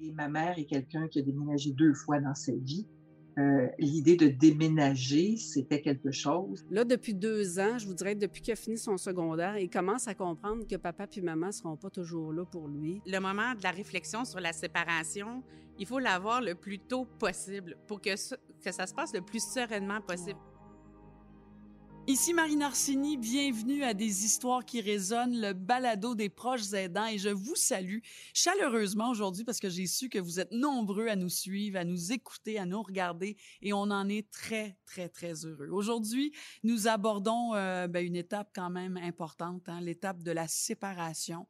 Et ma mère est quelqu'un qui a déménagé deux fois dans sa vie. Euh, l'idée de déménager, c'était quelque chose. Là, depuis deux ans, je vous dirais, depuis qu'il a fini son secondaire, il commence à comprendre que papa puis maman seront pas toujours là pour lui. Le moment de la réflexion sur la séparation, il faut l'avoir le plus tôt possible pour que, que ça se passe le plus sereinement possible. Ici Marine Orsini, bienvenue à des histoires qui résonnent, le balado des proches aidants et je vous salue chaleureusement aujourd'hui parce que j'ai su que vous êtes nombreux à nous suivre, à nous écouter, à nous regarder et on en est très très très heureux. Aujourd'hui, nous abordons euh, ben, une étape quand même importante, hein, l'étape de la séparation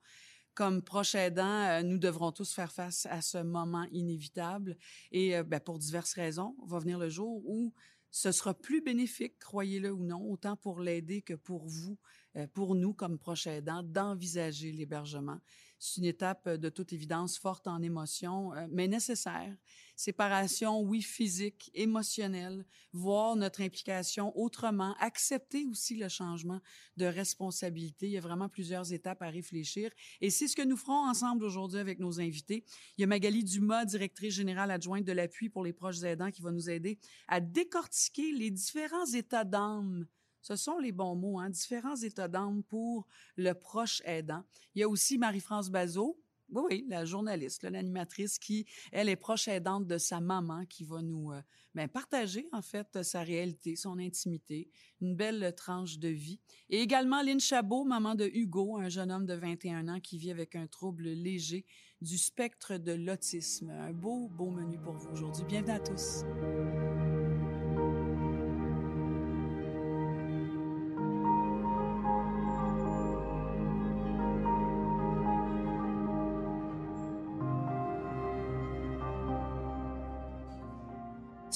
comme proches aidants, euh, nous devrons tous faire face à ce moment inévitable. Et euh, ben, pour diverses raisons, va venir le jour où ce sera plus bénéfique, croyez-le ou non, autant pour l'aider que pour vous, euh, pour nous comme proches aidants, d'envisager l'hébergement. C'est une étape euh, de toute évidence forte en émotion, euh, mais nécessaire. Séparation, oui, physique, émotionnelle, voir notre implication autrement, accepter aussi le changement de responsabilité. Il y a vraiment plusieurs étapes à réfléchir. Et c'est ce que nous ferons ensemble aujourd'hui avec nos invités. Il y a Magali Dumas, directrice générale adjointe de l'appui pour les proches aidants, qui va nous aider à décortiquer les différents états d'âme ce sont les bons mots, hein? différents états d'âme pour le proche aidant. Il y a aussi Marie-France Bazot, oui, oui, la journaliste, l'animatrice qui, elle, est proche aidante de sa maman, qui va nous euh, ben, partager, en fait, sa réalité, son intimité, une belle tranche de vie. Et également Lynn Chabot, maman de Hugo, un jeune homme de 21 ans qui vit avec un trouble léger du spectre de l'autisme. Un beau, beau menu pour vous aujourd'hui. Bienvenue à tous.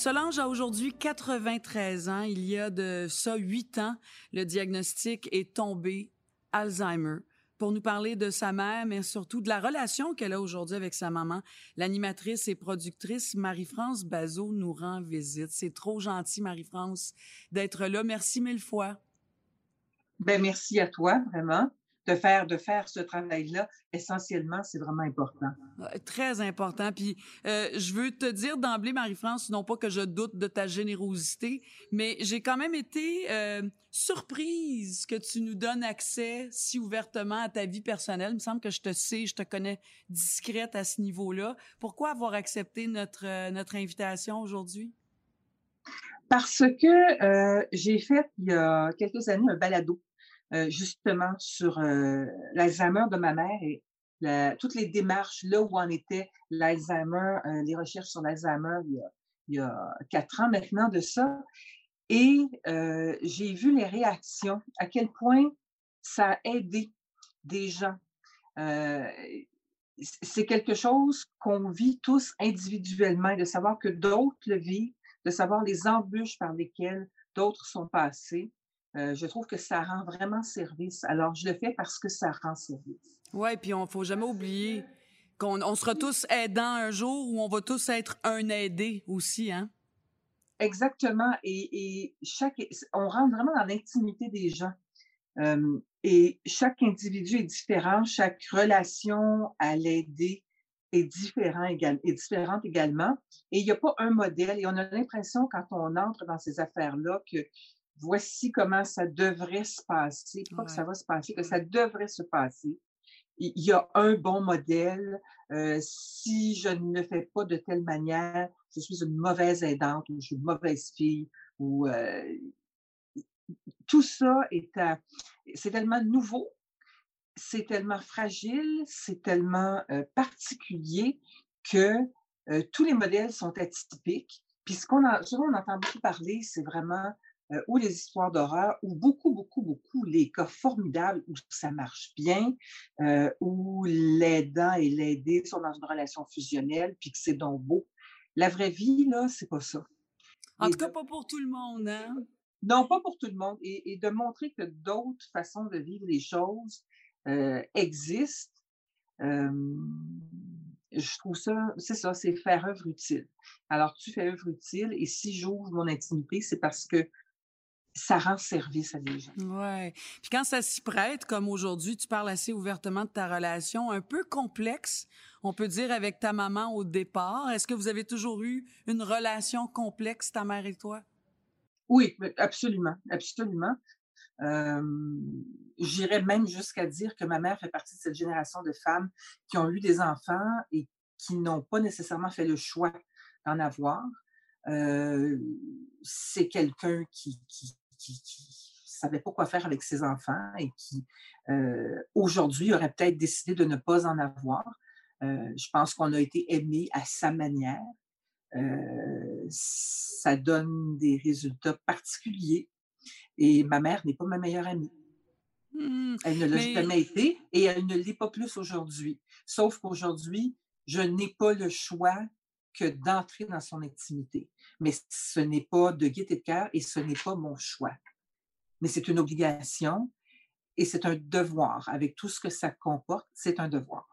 Solange a aujourd'hui 93 ans. Il y a de ça huit ans, le diagnostic est tombé Alzheimer. Pour nous parler de sa mère, mais surtout de la relation qu'elle a aujourd'hui avec sa maman, l'animatrice et productrice Marie-France Bazot nous rend visite. C'est trop gentil, Marie-France, d'être là. Merci mille fois. Ben, merci à toi, vraiment de faire de faire ce travail-là, essentiellement, c'est vraiment important. Très important. Puis euh, je veux te dire d'emblée, Marie-France, non pas que je doute de ta générosité, mais j'ai quand même été euh, surprise que tu nous donnes accès si ouvertement à ta vie personnelle. Il me semble que je te sais, je te connais discrète à ce niveau-là. Pourquoi avoir accepté notre euh, notre invitation aujourd'hui? Parce que j'ai fait il y a quelques années un balado euh, justement sur euh, l'Alzheimer de ma mère et toutes les démarches là où en était l'Alzheimer, euh, les recherches sur l'Alzheimer il, y a quatre ans maintenant de ça. Et j'ai vu les réactions, à quel point ça a aidé des gens. c'est quelque chose qu'on vit tous individuellement, de savoir que d'autres le vivent, de savoir les embûches par lesquelles d'autres sont passés. Euh, je trouve que ça rend vraiment service. Alors, je le fais parce que ça rend service. Ouais, puis on faut jamais oublier qu'on on sera tous aidants un jour où on va tous être un aidé aussi, hein? Exactement. Et, et chaque, on rentre vraiment dans l'intimité des gens. Euh, et chaque individu est différent, chaque relation à l'aider est différent est différente également. Et il n'y a pas un modèle. Et on a l'impression quand on entre dans ces affaires-là que voici comment ça devrait se passer, pas que ça va se passer, que ça devrait se passer. Il y a un bon modèle. Euh, si je ne le fais pas de telle manière, je suis une mauvaise aidante ou je suis une mauvaise fille ou euh, tout ça est c'est tellement nouveau, c'est tellement fragile, c'est tellement euh, particulier que tous les modèles sont atypiques. Puis ce qu'on ce on entend beaucoup parler, c'est vraiment euh, ou les histoires d'horreur, ou beaucoup, beaucoup, beaucoup les cas formidables où ça marche bien, euh, où l'aidant et l'aidé sont dans une relation fusionnelle, puis que c'est donc beau. La vraie vie, là, c'est pas ça. En tout cas, pas pour tout le monde, hein? Non, pas pour tout le monde. Et, et de montrer que d'autres façons de vivre les choses euh, existent, euh, je trouve ça, c'est ça, c'est faire œuvre utile. Alors, tu fais œuvre utile, et si j'ouvre mon intimité, c'est parce que ça rend service à des gens. Ouais. Puis quand ça s'y prête, comme aujourd'hui, tu parles assez ouvertement de ta relation, un peu complexe, on peut dire, avec ta maman au départ. Est-ce que vous avez toujours eu une relation complexe, ta mère et toi? Oui, absolument, absolument. Euh, J'irais même jusqu'à dire que ma mère fait partie de cette génération de femmes qui ont eu des enfants et qui n'ont pas nécessairement fait le choix d'en avoir. Euh, c'est quelqu'un qui, qui, qui, savait pas quoi faire avec ses enfants et qui, euh, aujourd'hui, aurait peut-être décidé de ne pas en avoir. Euh, je pense qu'on a été aimé à sa manière. Euh, ça donne des résultats particuliers. Et ma mère n'est pas ma meilleure amie. Mmh, elle ne l'a jamais été et elle ne l'est pas plus aujourd'hui. Sauf qu'aujourd'hui, je n'ai pas le choix que d'entrer dans son intimité. Mais ce n'est pas de gaieté de cœur et ce n'est pas mon choix. Mais c'est une obligation et c'est un devoir. Avec tout ce que ça comporte, c'est un devoir.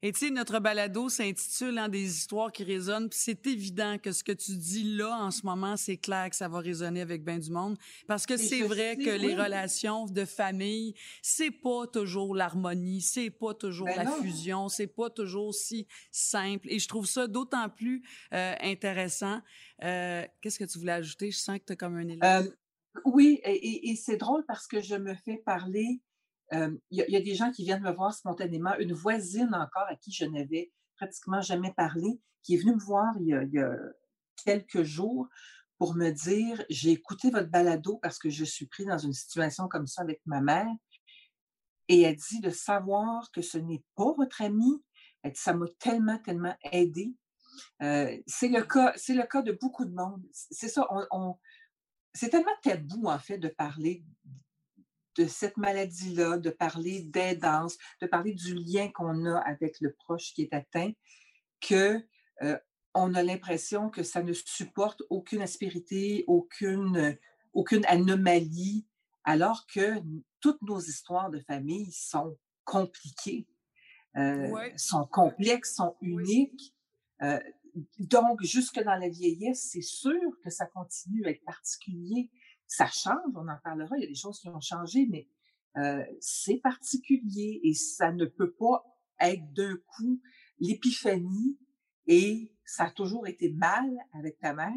Et tu sais, notre balado s'intitule hein, Des histoires qui résonnent. Puis c'est évident que ce que tu dis là en ce moment, c'est clair que ça va résonner avec bien du monde. Parce que c'est vrai que les relations de famille, c'est pas toujours l'harmonie, c'est pas toujours ben la fusion, c'est pas toujours si simple. Et je trouve ça d'autant plus euh, intéressant. Euh, Qu'est-ce que tu voulais ajouter? Je sens que tu as comme un élan. Euh, oui, et, et c'est drôle parce que je me fais parler il y, a des gens qui viennent me voir spontanément. Une voisine encore à qui je n'avais pratiquement jamais parlé, qui est venue me voir il y a, quelques jours pour me dire j'ai écouté votre balado parce que je suis pris dans une situation comme ça avec ma mère. Et elle dit de savoir que ce n'est pas votre dit, ça m'a tellement, tellement aidé. c'est le cas, c'est le cas de beaucoup de monde. C'est ça, on c'est tellement tabou en fait de parler de cette maladie-là, de parler d'aidance, de parler du lien qu'on a avec le proche qui est atteint, que euh, on a l'impression que ça ne supporte aucune aspérité, aucune, aucune anomalie, alors que toutes nos histoires de famille sont compliquées, euh, sont complexes, sont uniques. Euh, donc, jusque dans la vieillesse, c'est sûr que ça continue à être particulier ça change, on en parlera, il y a des choses qui ont changé, mais euh, c'est particulier et ça ne peut pas être d'un coup l'épiphanie et ça a toujours été mal avec ta mère.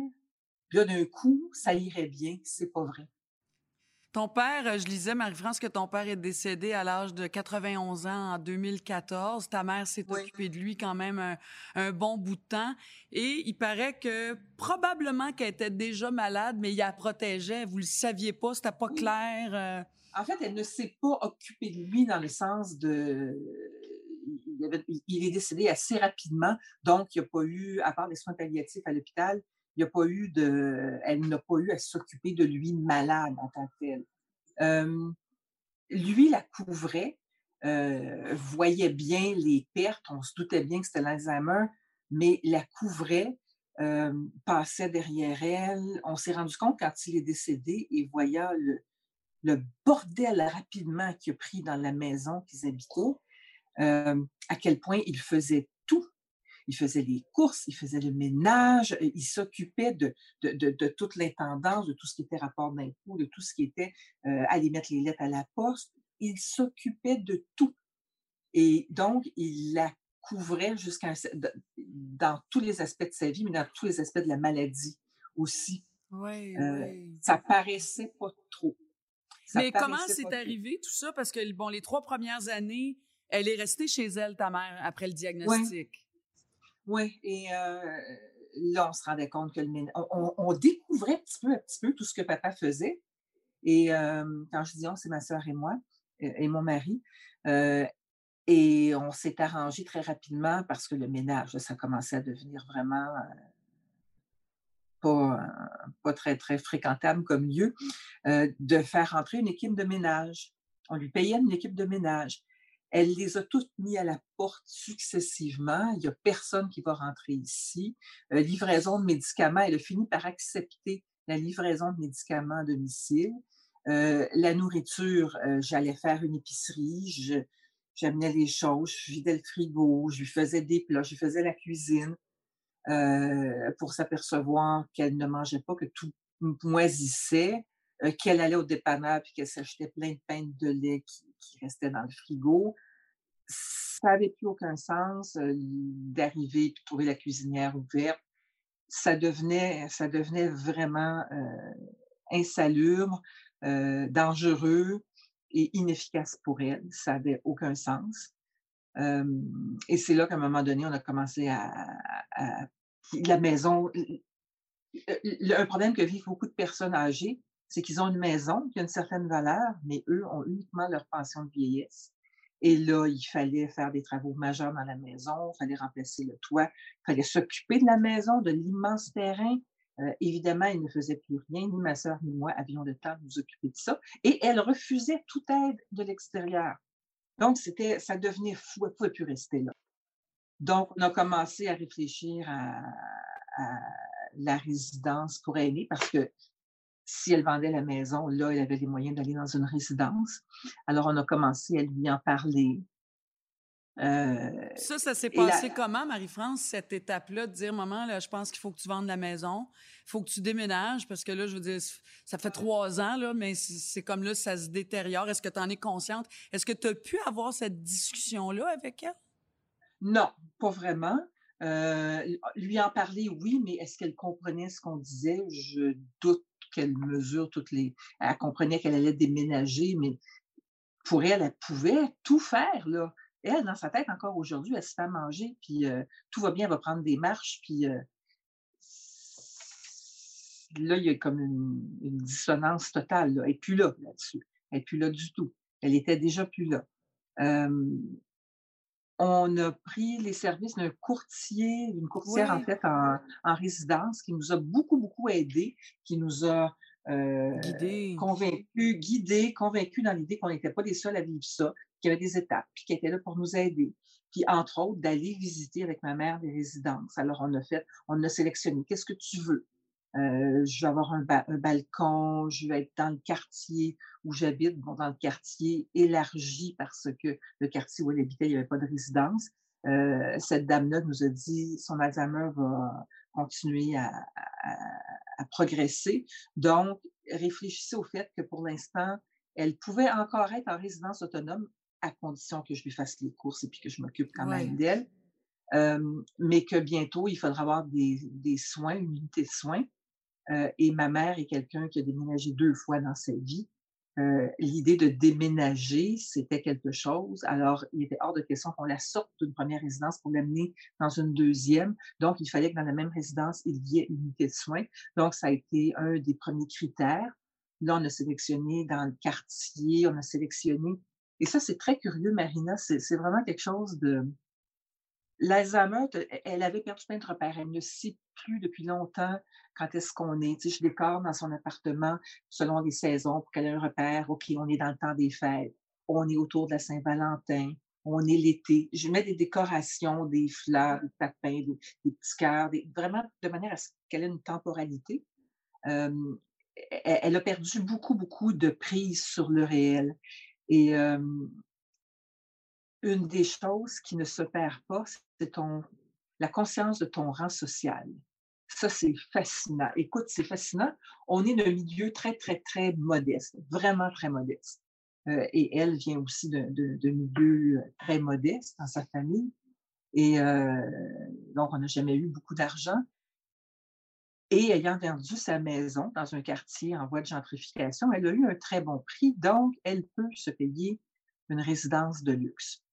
Puis d'un coup, ça irait bien. C'est pas vrai. Ton père, euh, je lisais, Marie-France, que ton père est décédé à l'âge de 91 ans en 2014. Ta mère s'est occupée de lui quand même un, bon bout de temps. Et il paraît que probablement qu'elle était déjà malade, mais il la protégeait. Vous le saviez pas, c'était pas clair. Euh. En fait, elle ne s'est pas occupée de lui dans le sens de... Il, est décédé assez rapidement, donc il n'y a pas eu, à part les soins palliatifs à l'hôpital, il pas eu de, elle n'a pas eu à s'occuper de lui malade en tant que lui la couvrait, euh, voyait bien les pertes, on se doutait bien que c'était l'Alzheimer, mais la couvrait, passait derrière elle. On s'est rendu compte quand il est décédé et voyant le, le bordel rapidement qu'il a pris dans la maison qu'ils habitaient, à quel point il faisait il faisait les courses, il faisait le ménage, il s'occupait de, de, toute l'intendance, de tout ce qui était rapport d'impôt, de tout ce qui était euh, aller mettre les lettres à la poste. Il s'occupait de tout. Et donc, il la couvrait jusqu'à dans tous les aspects de sa vie, mais dans tous les aspects de la maladie aussi. Oui, euh, oui. Ça paraissait pas trop. mais comment c'est arrivé tout ça? Parce que, bon, les trois premières années, elle est restée chez elle, ta mère, après le diagnostic. Oui, et là, on se rendait compte que le on, découvrait petit peu, un petit peu tout ce que papa faisait. Et quand je dis on, c'est ma soeur et moi, et, mon mari. et on s'est arrangé très rapidement parce que le ménage, ça commençait à devenir vraiment pas, pas très, très fréquentable comme lieu, de faire rentrer une équipe de ménage. On lui payait une équipe de ménage. Elle les a toutes mis à la porte successivement. Il n'y a personne qui va rentrer ici. Euh, livraison de médicaments, elle a fini par accepter la livraison de médicaments à domicile. Euh, la nourriture, euh, j'allais faire une épicerie, j'amenais les choses, je vidais le frigo, je lui faisais des plats, je lui faisais la cuisine pour s'apercevoir qu'elle ne mangeait pas, que tout moisissait. qu'elle allait au dépanneur puis qu'elle s'achetait plein de pain de lait qui restait dans le frigo. Ça n'avait plus aucun sens euh, d'arriver et de trouver la cuisinière ouverte. Ça devenait, ça devenait vraiment euh, insalubre, euh, dangereux et inefficace pour elle. Ça n'avait aucun sens. Et c'est là qu'à un moment donné, on a commencé à la maison. Un problème que vivent beaucoup de personnes âgées, c'est qu'ils ont une maison qui a une certaine valeur, mais eux ont uniquement leur pension de vieillesse. Et là, il fallait faire des travaux majeurs dans la maison, il fallait remplacer le toit, il fallait s'occuper de la maison, de l'immense terrain. Euh, évidemment, il ne faisait plus rien, ni ma soeur ni moi avions le temps de nous occuper de ça. Et elle refusait toute aide de l'extérieur. Donc, c'était, ça devenait fou, elle ne pouvait plus rester là. Donc, on a commencé à réfléchir à, à la résidence pour aînés parce que si elle vendait la maison, là, elle avait les moyens d'aller dans une résidence. Alors, on a commencé à lui en parler. Euh, ça, ça s'est passé comment, Marie-France, cette étape-là, de dire, maman, là, je pense qu'il faut que tu vendes la maison, il faut que tu déménages, parce que là, je veux dire, ça fait trois ans, là, mais c'est comme là, ça se détériore. Est-ce que tu en es consciente? Est-ce que tu as pu avoir cette discussion-là avec elle? Non, pas vraiment. Euh, lui en parler, oui, mais est-ce qu'elle comprenait ce qu'on disait? Je doute qu'elle mesure toutes les. Elle comprenait qu'elle allait déménager, mais pour elle, elle pouvait tout faire, là. Elle, dans sa tête, encore aujourd'hui, elle se fait manger, puis euh, tout va bien, elle va prendre des marches, puis euh, là, il y a comme une, dissonance totale. Elle n'est plus là, là-dessus. Elle n'est plus là du tout. Elle était déjà plus là. Euh, on a pris les services d'un courtier, d'une courtière en fait en, résidence qui nous a beaucoup, beaucoup aidés, qui nous a euh, convaincus, guidés, convaincus dans l'idée qu'on n'était pas les seuls à vivre ça, qu'il y avait des étapes, puis qui étaient là pour nous aider. Puis, entre autres, d'aller visiter avec ma mère des résidences. Alors, on a fait, on a sélectionné, qu'est-ce que tu veux? Euh, je vais avoir un, balcon, je vais être dans le quartier où j'habite, bon, dans le quartier élargi parce que le quartier où elle habitait, il n'y avait pas de résidence. Euh, cette dame-là nous a dit son Alzheimer va continuer à, à, progresser. Donc, réfléchissez au fait que pour l'instant, elle pouvait encore être en résidence autonome à condition que je lui fasse les courses et puis que je m'occupe quand même d'elle. Euh, mais que bientôt, il faudra avoir des, des soins, une unité de soins. Euh, et ma mère est quelqu'un qui a déménagé deux fois dans sa vie. Euh, l'idée de déménager, c'était quelque chose. Alors, il était hors de question qu'on la sorte d'une première résidence pour l'amener dans une deuxième. Donc, il fallait que dans la même résidence, il y ait une unité de soins. Donc, ça a été un des premiers critères. Là, on a sélectionné dans le quartier, on a sélectionné. Et ça, c'est très curieux, Marina. C'est vraiment quelque chose de, L'Alzheimer, elle avait perdu plein de repères. Elle ne sait plus depuis longtemps quand est-ce qu'on est. Tu sais, je décore dans son appartement selon les saisons pour qu'elle ait un repère. OK, on est dans le temps des fêtes. On est autour de la Saint-Valentin. On est l'été. Je mets des décorations, des fleurs, des papins, des, petits cœurs, vraiment de manière à ce qu'elle ait une temporalité. elle, elle, a perdu beaucoup, beaucoup de prise sur le réel. Et une des choses qui ne se perd pas, c'est la conscience de ton rang social. Ça, c'est fascinant. Écoute, c'est fascinant. On est d'un milieu très, très, très modeste, vraiment très modeste. Euh, et elle vient aussi d'un milieu euh, très modeste dans sa famille. Et euh, donc, on n'a jamais eu beaucoup d'argent. Et ayant vendu sa maison dans un quartier en voie de gentrification, elle a eu un très bon prix. Donc, elle peut se payer une résidence de luxe.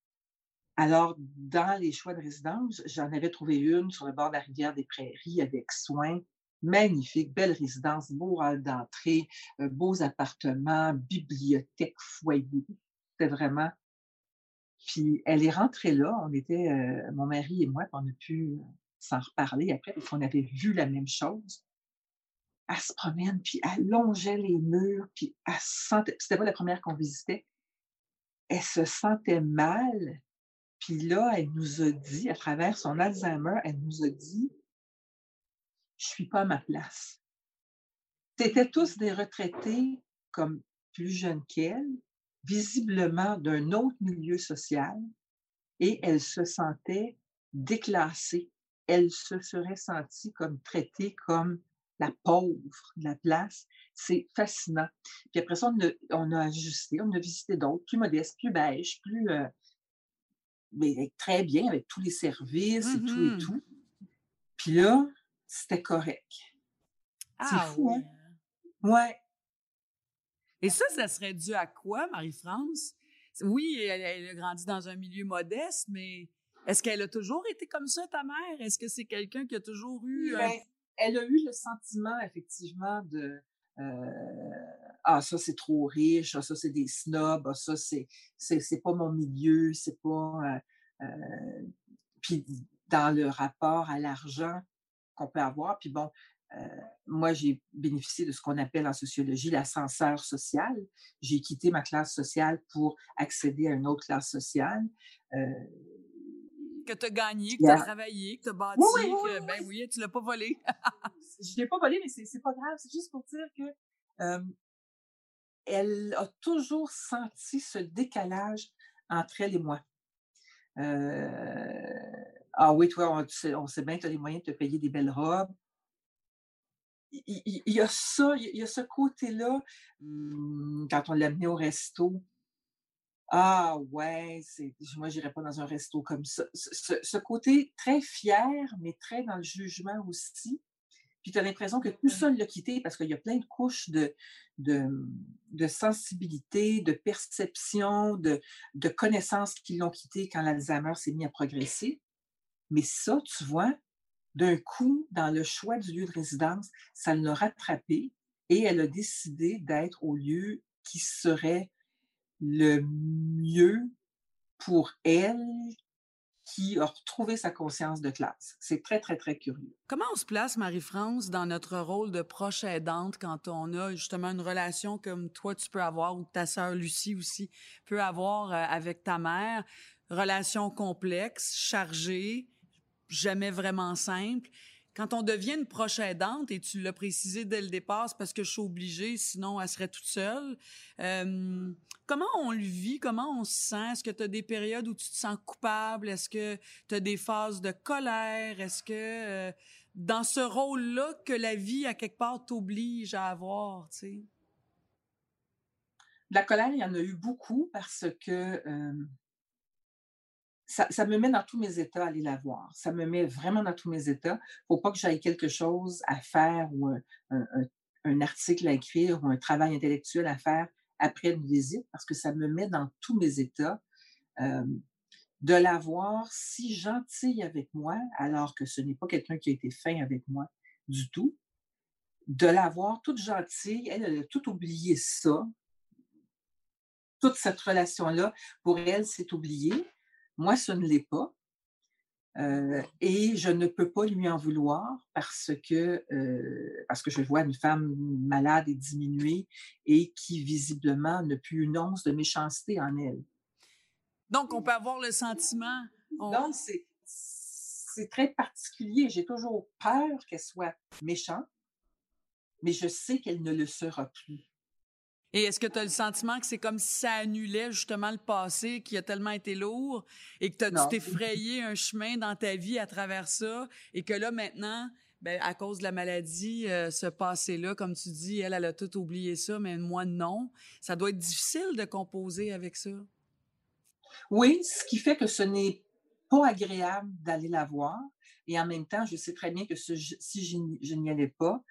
Alors, dans les choix de résidence, j'en avais trouvé une sur le bord de la rivière des Prairies avec soins. Magnifique, belle résidence, beau hall d'entrée, euh, beaux appartements, bibliothèque, foyer. C'était vraiment. Puis elle est rentrée là, on était, euh, mon mari et moi, on a pu s'en reparler après parce qu'on avait vu la même chose. Elle se promène, puis elle longeait les murs, puis elle se sentait, c'était pas la première qu'on visitait, elle se sentait mal, puis là, elle nous a dit, à travers son Alzheimer, elle nous a dit Je suis pas à ma place. C'était tous des retraités comme plus jeunes qu'elle, visiblement d'un autre milieu social, et elle se sentait déclassée. Elle se serait sentie comme traitée comme la pauvre de la place. C'est fascinant. Puis après ça, on a, ajusté, on a visité d'autres, plus modestes, plus beige, plus. Euh, mais très bien, avec tous les services et tout et mmh tout. Puis là, c'était correct. C'est ah fou, hein? Ouais. Et ça, ça serait dû à quoi, Marie-France? Oui, elle, a grandi dans un milieu modeste, mais est-ce qu'elle a toujours été comme ça, ta mère? Est-ce que c'est quelqu'un qui a toujours eu... Ben, elle a eu le sentiment, effectivement, de... Euh, ah, ça, c'est trop riche, ah, ça, c'est des snobs, ah, ça, c'est, c'est, pas mon milieu, c'est pas... Euh, euh, puis dans le rapport à l'argent qu'on peut avoir, puis bon, moi, j'ai bénéficié de ce qu'on appelle en sociologie l'ascenseur social. J'ai quitté ma classe sociale pour accéder à une autre classe sociale. que tu as gagné, que tu as travaillé, que tu as bâti, oui, oui, oui, que, ben oui, tu l'as pas volé. je l'ai pas volé, mais c'est pas grave. C'est juste pour dire que elle a toujours senti ce décalage entre elle et moi. ah oui, toi, on, on sait bien que tu as les moyens de te payer des belles robes il, y a ça, il y a ce côté-là, mmh, quand on l'a amené au resto. Ah ouais, moi, j'irais pas dans un resto comme ça. Ce, côté très fier, mais très dans le jugement aussi. Puis tu as l'impression que tout seul l'a quitté parce qu'il y a plein de couches de, de, sensibilité, de perception, de, de connaissances qui l'ont quitté quand l'Alzheimer s'est mis à progresser. Mais ça, tu vois, d'un coup, dans le choix du lieu de résidence, ça l'a rattrapé et elle a décidé d'être au lieu qui serait le mieux pour elle qui a retrouvé sa conscience de classe. C'est très, très, très curieux. Comment on se place, Marie-France, dans notre rôle de proche aidante quand on a justement une relation comme toi, tu peux avoir, ou ta sœur Lucie aussi peut avoir euh, avec ta mère? Relation complexe, chargée, jamais vraiment simple. Quand on devient une proche aidante, et tu l'as précisé dès le départ, c'est parce que je suis obligée, sinon elle serait toute seule. Comment on le vit? Comment on se sent? Est-ce que tu as des périodes où tu te sens coupable? Est-ce que tu as des phases de colère? Est-ce que euh, dans ce rôle-là que la vie, à quelque part, t'oblige à avoir, tu sais? La colère, il y en a eu beaucoup parce que ça, me met dans tous mes états à aller la voir. Ça me met vraiment dans tous mes états. Il ne faut pas que j'aille quelque chose à faire ou un, article à écrire ou un travail intellectuel à faire après une visite parce que ça me met dans tous mes états. de la voir si gentille avec moi, alors que ce n'est pas quelqu'un qui a été fin avec moi du tout. De la voir toute gentille, elle, elle a tout oublié ça. Toute cette relation-là, pour elle, c'est oublié. Moi, ce ne l'est pas. Euh, et je ne peux pas lui en vouloir parce que, euh, parce que je vois une femme malade et diminuée et qui visiblement n'a plus une once de méchanceté en elle. Donc, on peut avoir le sentiment. Donc, c'est très particulier. J'ai toujours peur qu'elle soit méchante, mais je sais qu'elle ne le sera plus. Et est-ce que tu as le sentiment que c'est comme si ça annulait justement le passé qui a tellement été lourd et que tu t'es frayé un chemin dans ta vie à travers ça et que là maintenant, ben, à cause de la maladie, euh, ce passé-là, comme tu dis, elle, elle a tout oublié ça, mais moi non. Ça doit être difficile de composer avec ça. Oui, ce qui fait que ce n'est pas agréable d'aller la voir. Et en même temps, je sais très bien que si je n'y allais pas,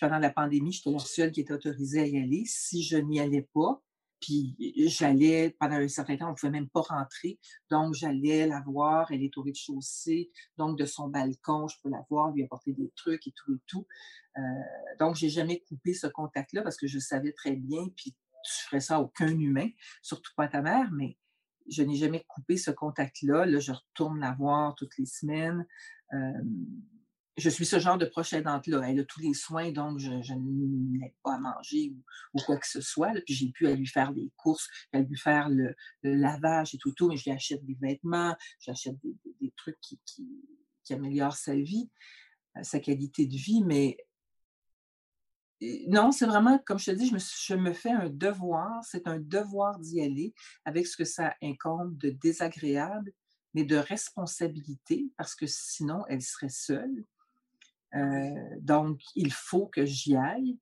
pendant la pandémie, j'étais la seule qui était autorisée à y aller. Si je n'y allais pas, puis j'allais, pendant un certain temps, on ne pouvait même pas rentrer. Donc, j'allais la voir. Elle est au rez-de-chaussée. Donc, de son balcon, je peux la voir, lui apporter des trucs et tout et tout. Euh, donc, j'ai jamais coupé ce contact-là parce que je savais très bien, puis je ferais ça à aucun humain, surtout pas à ta mère, mais je n'ai jamais coupé ce contact-là. Là, je retourne la voir toutes les semaines. Euh, je suis ce genre de proche aidante-là. Elle a tous les soins, donc je, n'ai pas à manger ou, quoi que ce soit. Puis j'ai pu lui faire des courses, à lui faire le, lavage et tout, tout, mais je lui achète des vêtements, j'achète des, des, trucs qui, améliorent sa vie, euh, sa qualité de vie. Mais non, c'est vraiment, comme je te dis, je me, je me fais un devoir, c'est un devoir d'y aller avec ce que ça incombe de désagréable, mais de responsabilité, parce que sinon, elle serait seule. Donc, il faut que j'y aille.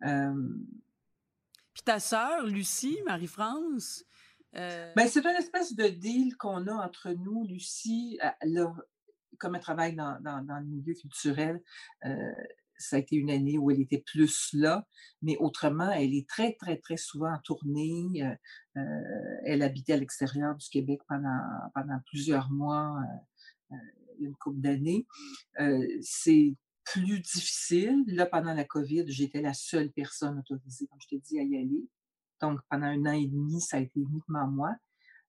Puis ta sœur, Lucie, Marie-France? Ben, c'est une espèce de deal qu'on a entre nous. Lucie, là, comme elle travaille dans, le milieu culturel, ça a été une année où elle était plus là, mais autrement, elle est très, très, très souvent en tournée. elle habitait à l'extérieur du Québec pendant, pendant plusieurs mois, une couple d'années. c'est plus difficile. Là, pendant la COVID, j'étais la seule personne autorisée, comme je te dis, à y aller. Donc, pendant un an et demi, ça a été uniquement moi.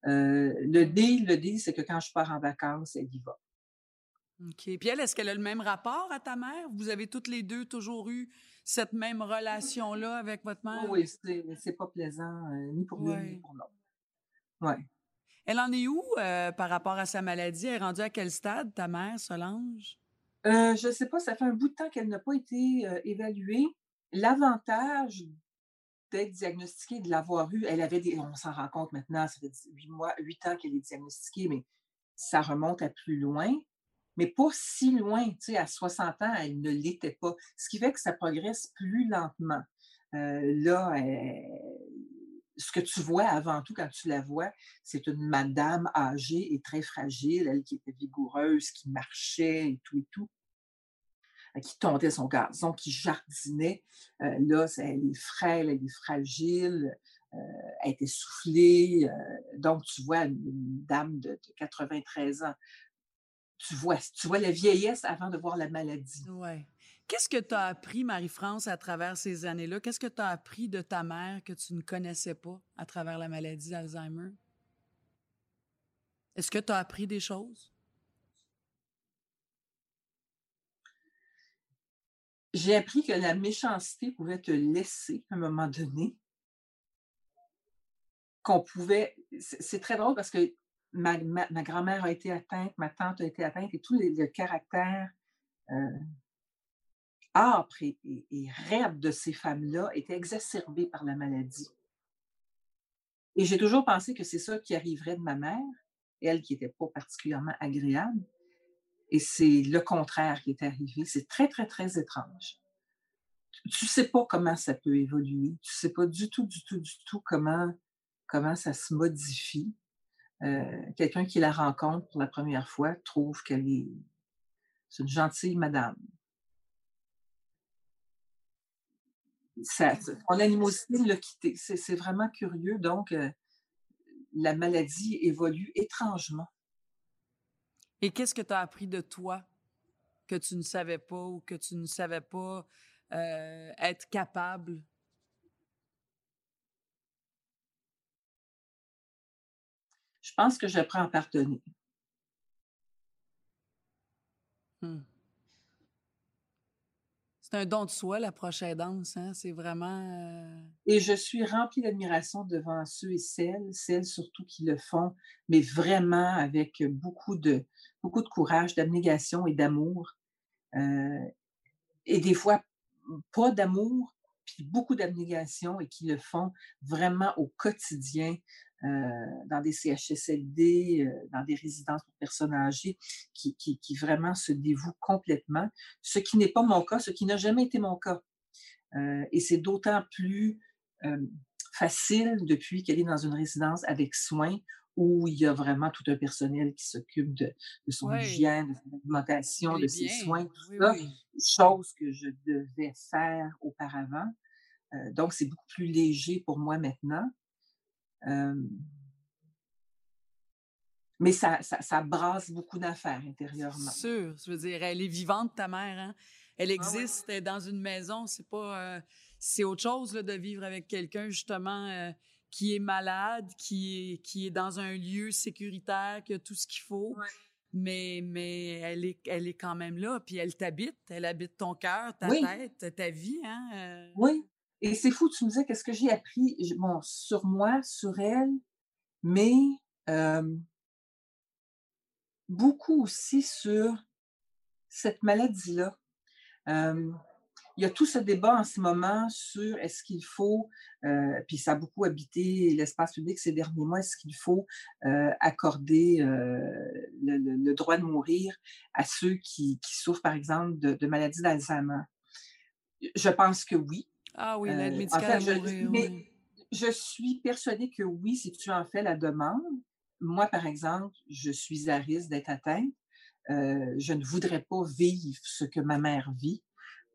le deal, le deal, c'est que quand je pars en vacances, elle y va. OK. Puis elle, est-ce qu'elle a le même rapport à ta mère? Vous avez toutes les deux toujours eu cette même relation-là avec votre mère? Oui, c'est pas plaisant, euh, ni pour l'une ni pour l'autre. Oui. Elle en est où euh, par rapport à sa maladie? Elle est rendue à quel stade, ta mère, Solange? Euh, je ne sais pas, ça fait un bout de temps qu'elle n'a pas été évaluée. L'avantage d'être diagnostiquée, de l'avoir eu, elle avait des, on s'en rend compte maintenant, ça fait huit mois, huit ans qu'elle est diagnostiquée, mais ça remonte à plus loin mais pas si loin. Tu sais, à 60 ans, elle ne l'était pas. Ce qui fait que ça progresse plus lentement. Euh, là, ce que tu vois avant tout quand tu la vois, c'est une madame âgée et très fragile, elle qui était vigoureuse, qui marchait et tout et tout, euh, qui tondait son gazon, qui jardinait. Euh, là, elle est frêle, elle est fragile, elle est essoufflée. donc, tu vois une, dame de 93 ans tu vois, tu vois la vieillesse avant de voir la maladie. Qu'est-ce que tu as appris, Marie-France, à travers ces années-là? Qu'est-ce que tu as appris de ta mère que tu ne connaissais pas à travers la maladie d'Alzheimer? Est-ce que tu as appris des choses? J'ai appris que la méchanceté pouvait te laisser à un moment donné. Qu'on pouvait. C'est très drôle parce que ma, grand-mère a été atteinte, ma tante a été atteinte, et tout le, caractère euh, âpre et, raide de ces femmes-là était exacerbé par la maladie. Et j'ai toujours pensé que c'est ça qui arriverait de ma mère, elle qui n'était pas particulièrement agréable. Et c'est le contraire qui est arrivé. C'est très, très, très étrange. Tu ne sais pas comment ça peut évoluer. Tu ne sais pas du tout, du tout, du tout comment, comment ça se modifie. Euh, quelqu'un qui la rencontre pour la première fois trouve qu'elle est, une gentille madame. Ça, son animosité l'a quitté. C'est vraiment curieux. Donc, euh, la maladie évolue étrangement. Et qu'est-ce que tu as appris de toi que tu ne savais pas ou que tu ne savais pas euh, être capable? Je pense que j'apprends à pardonner. Hmm. C'est un don de soi, la prochaine danse. Hein? C'est vraiment. Euh, et je suis remplie d'admiration devant ceux et celles, celles surtout qui le font, mais vraiment avec beaucoup de, beaucoup de courage, d'abnégation et d'amour. Euh, et des fois, pas d'amour, puis beaucoup d'abnégation et qui le font vraiment au quotidien dans des CHSLD, euh, dans des résidences pour personnes âgées, qui, qui, qui vraiment se dévouent complètement, ce qui n'est pas mon cas, ce qui n'a jamais été mon cas. Euh, et c'est d'autant plus facile depuis qu'elle est dans une résidence avec soins où il y a vraiment tout un personnel qui s'occupe de, de, son hygiène, de son alimentation, de ses soins, tout ça, chose que je devais faire auparavant. donc, c'est beaucoup plus léger pour moi maintenant mais ça, ça, brasse beaucoup d'affaires intérieurement. Sûr, je veux dire, elle est vivante, ta mère. Hein? Elle ah existe, elle est dans une maison. C'est pas, c'est autre chose là, de vivre avec quelqu'un justement qui est malade, qui est, qui est dans un lieu sécuritaire, qui a tout ce qu'il faut. Mais, mais elle, est, elle est quand même là, puis elle t'habite, elle habite ton cœur, ta tête, ta vie. Hein? Oui, et c'est fou, tu me disais qu'est-ce que j'ai appris? Bon, sur moi, sur elle, mais beaucoup aussi sur cette maladie-là. il y a tout ce débat en ce moment sur est-ce qu'il faut, puis ça a beaucoup habité l'espace public ces derniers mois, est-ce qu'il faut accorder le, droit de mourir à ceux qui, souffrent, par exemple, de, maladies d'Alzheimer? Je pense que oui. Ah oui, l'aide médicale je, mais je suis persuadée que oui, si tu en fais la demande. Moi, par exemple, je suis à risque d'être atteinte. je ne voudrais pas vivre ce que ma mère vit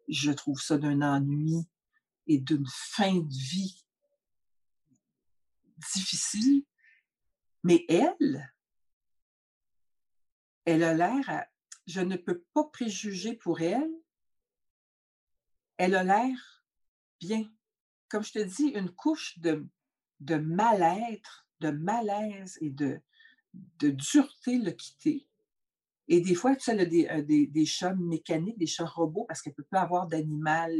je trouve ça d'un ennui et d'une fin de vie difficile. Mais elle, elle a l'air, je ne peux pas préjuger pour elle, elle a l'air bien. Comme je te dis, une couche de, de mal-être, de malaise et de, de dureté l'a quittée. Et des fois, tu sais, elle a des, euh, des, des, chats mécaniques, des chats robots, parce qu'elle ne peut pas avoir d'animal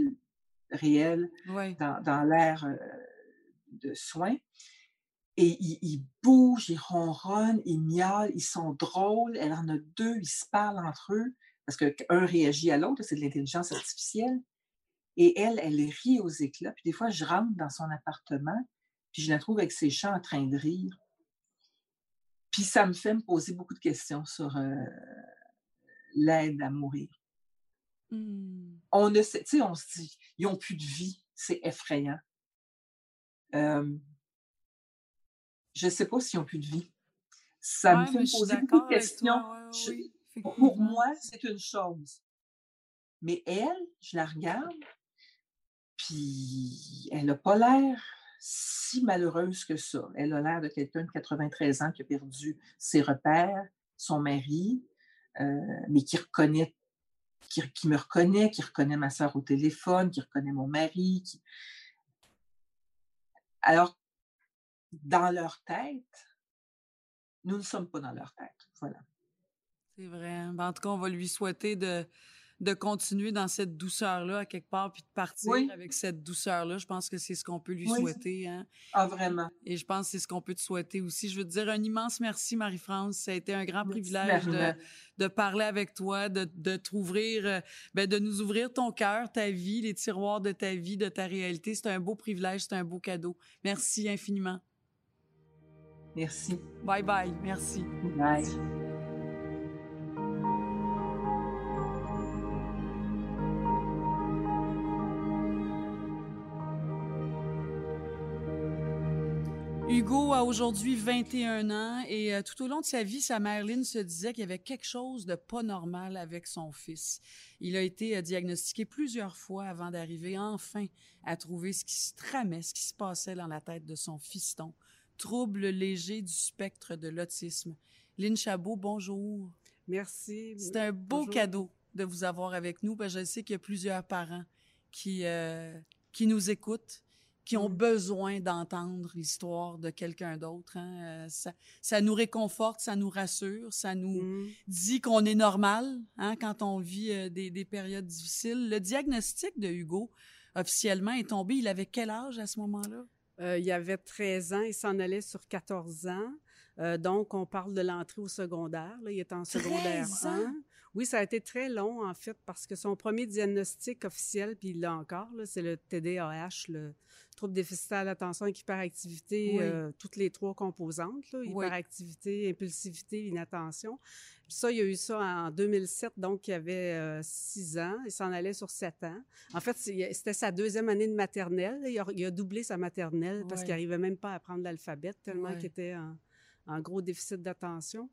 réel dans, dans l'ère euh, de soins. Et ils, bougent, ils ronronnent, ils miaulent, ils sont drôles. Elle en a deux, ils se parlent entre eux, parce qu'un réagit à l'autre, c'est de l'intelligence artificielle. Et elle, elle rit aux éclats. Puis des fois, je rentre dans son appartement, puis je la trouve avec ses chats en train de rire. Puis ça me fait me poser beaucoup de questions sur euh, l'aide à mourir. Mmh. On ne sait, tu sais, on se dit, ils n'ont plus de vie, c'est effrayant. je ne sais pas s'ils n'ont plus de vie. Ça me fait me poser beaucoup de questions. pour moi, c'est une chose. Mais elle, je la regarde, puis elle n'a pas l'air si malheureuse que ça. Elle a l'air de quelqu'un de 93 ans qui a perdu ses repères, son mari, euh, mais qui reconnaît, qui, me reconnaît, qui reconnaît ma soeur au téléphone, qui reconnaît mon mari. Alors, dans leur tête, nous ne sommes pas dans leur tête. Voilà. C'est vrai. Ben, en tout cas, on va lui souhaiter de, de continuer dans cette douceur-là, à quelque part, puis de partir avec cette douceur-là. Je pense que c'est ce qu'on peut lui souhaiter. Hein? Ah, vraiment. Et je pense que c'est ce qu'on peut te souhaiter aussi. Je veux te dire un immense merci, Marie-France. Ça a été un grand privilège de, de, parler avec toi, de, de t'ouvrir, euh, ben, de nous ouvrir ton cœur, ta vie, les tiroirs de ta vie, de ta réalité. C'est un beau privilège, c'est un beau cadeau. Merci infiniment. Merci. Bye bye. Merci. Bye. Hugo a aujourd'hui 21 ans et euh, tout au long de sa vie, sa mère Lynn se disait qu'il y avait quelque chose de pas normal avec son fils. Il a été euh, diagnostiqué plusieurs fois avant d'arriver enfin à trouver ce qui se tramait, ce qui se passait dans la tête de son fiston. Trouble léger du spectre de l'autisme. Lynn Chabot, bonjour. Merci. C'est un beau cadeau de vous avoir avec nous. Parce que je sais qu'il y a plusieurs parents qui, euh, qui nous écoutent qui ont besoin d'entendre l'histoire de quelqu'un d'autre. Hein. Euh, ça, ça, nous réconforte, ça nous rassure, ça nous mmh. dit qu'on est normal hein, quand on vit euh, des, des, périodes difficiles. Le diagnostic de Hugo, officiellement, est tombé. Il avait quel âge à ce moment-là? Euh, il avait 13 ans, il s'en allait sur 14 ans. donc, on parle de l'entrée au secondaire. Là. Il est en secondaire 1. Oui, ça a été très long, en fait, parce que son premier diagnostic officiel, puis il l'a encore, c'est le TDAH, le trouble déficitaire d'attention avec hyperactivité, euh, toutes les trois composantes, là, hyperactivité, impulsivité, inattention. ça, il y a eu ça en 2007, donc il avait euh, six ans, il s'en allait sur sept ans. En fait, c'était sa deuxième année de maternelle. Il a, doublé sa maternelle parce qu'il n'arrivait même pas à apprendre l'alphabet, tellement qu'il était en gros déficit d'attention.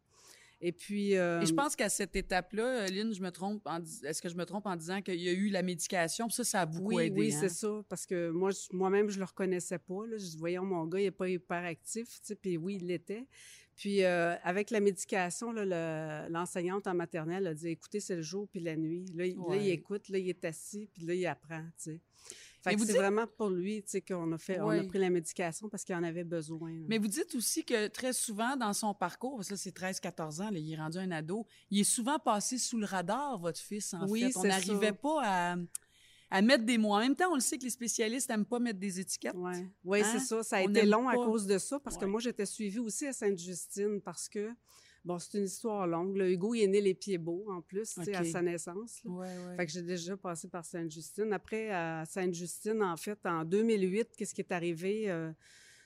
Et puis. Euh, Et je pense qu'à cette étape-là, Lynn, je me trompe. Est-ce que je me trompe en disant qu'il y a eu la médication? ça, ça a beaucoup oui, aidé. Oui, c'est hein? ça. Parce que moi, moi-même, je le reconnaissais pas. Là. Je voyais, mon gars, il n'est pas hyperactif. Tu sais, puis oui, il l'était. Puis euh, avec la médication, l'enseignante en maternelle a dit écoutez, c'est le jour puis la nuit. Là, là, il écoute, là, il est assis, puis là, il apprend. Tu sais c'est vraiment pour lui, tu sais, qu'on a fait, on a pris la médication parce qu'il en avait besoin. Mais vous dites aussi que très souvent dans son parcours, parce que c'est 13-14 ans, il est rendu un ado, il est souvent passé sous le radar, votre fils, en oui, fait. On n'arrivait pas à, à mettre des mots. En même temps, on le sait que les spécialistes n'aiment pas mettre des étiquettes. Oui, c'est hein? ça. Ça a été long à cause de ça, parce que moi, j'étais suivie aussi à Sainte-Justine, parce que Bon, c'est une histoire longue. Là. Hugo, il est né les pieds beaux, en plus, à sa naissance. là. Ouais, ouais. Fait que j'ai déjà passé par Sainte-Justine. Après, à Sainte-Justine, en fait, en 2008, qu'est-ce qui est arrivé? Euh,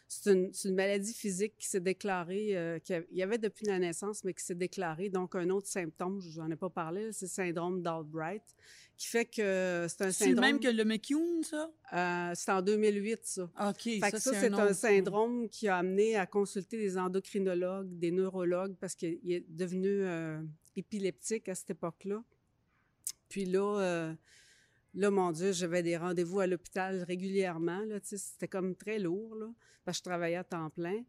c'est une, maladie physique qui s'est déclarée, euh, qu'il y avait depuis la naissance, mais qui s'est déclarée. Donc, un autre symptôme, je n'en ai pas parlé, c'est le syndrome d'Albright, qui fait que c'est un C'est syndrome... même que le McCune, ça? Euh, c'est en 2008, ça. OK, Fait ça, que ça, c'est un, syndrome qui a amené à consulter des endocrinologues, des neurologues, parce qu'il est devenu euh, épileptique à cette époque-là. Puis là, euh, là, mon Dieu, j'avais des rendez-vous à l'hôpital régulièrement. Là, c'était comme très lourd, là, parce que je travaillais à temps plein.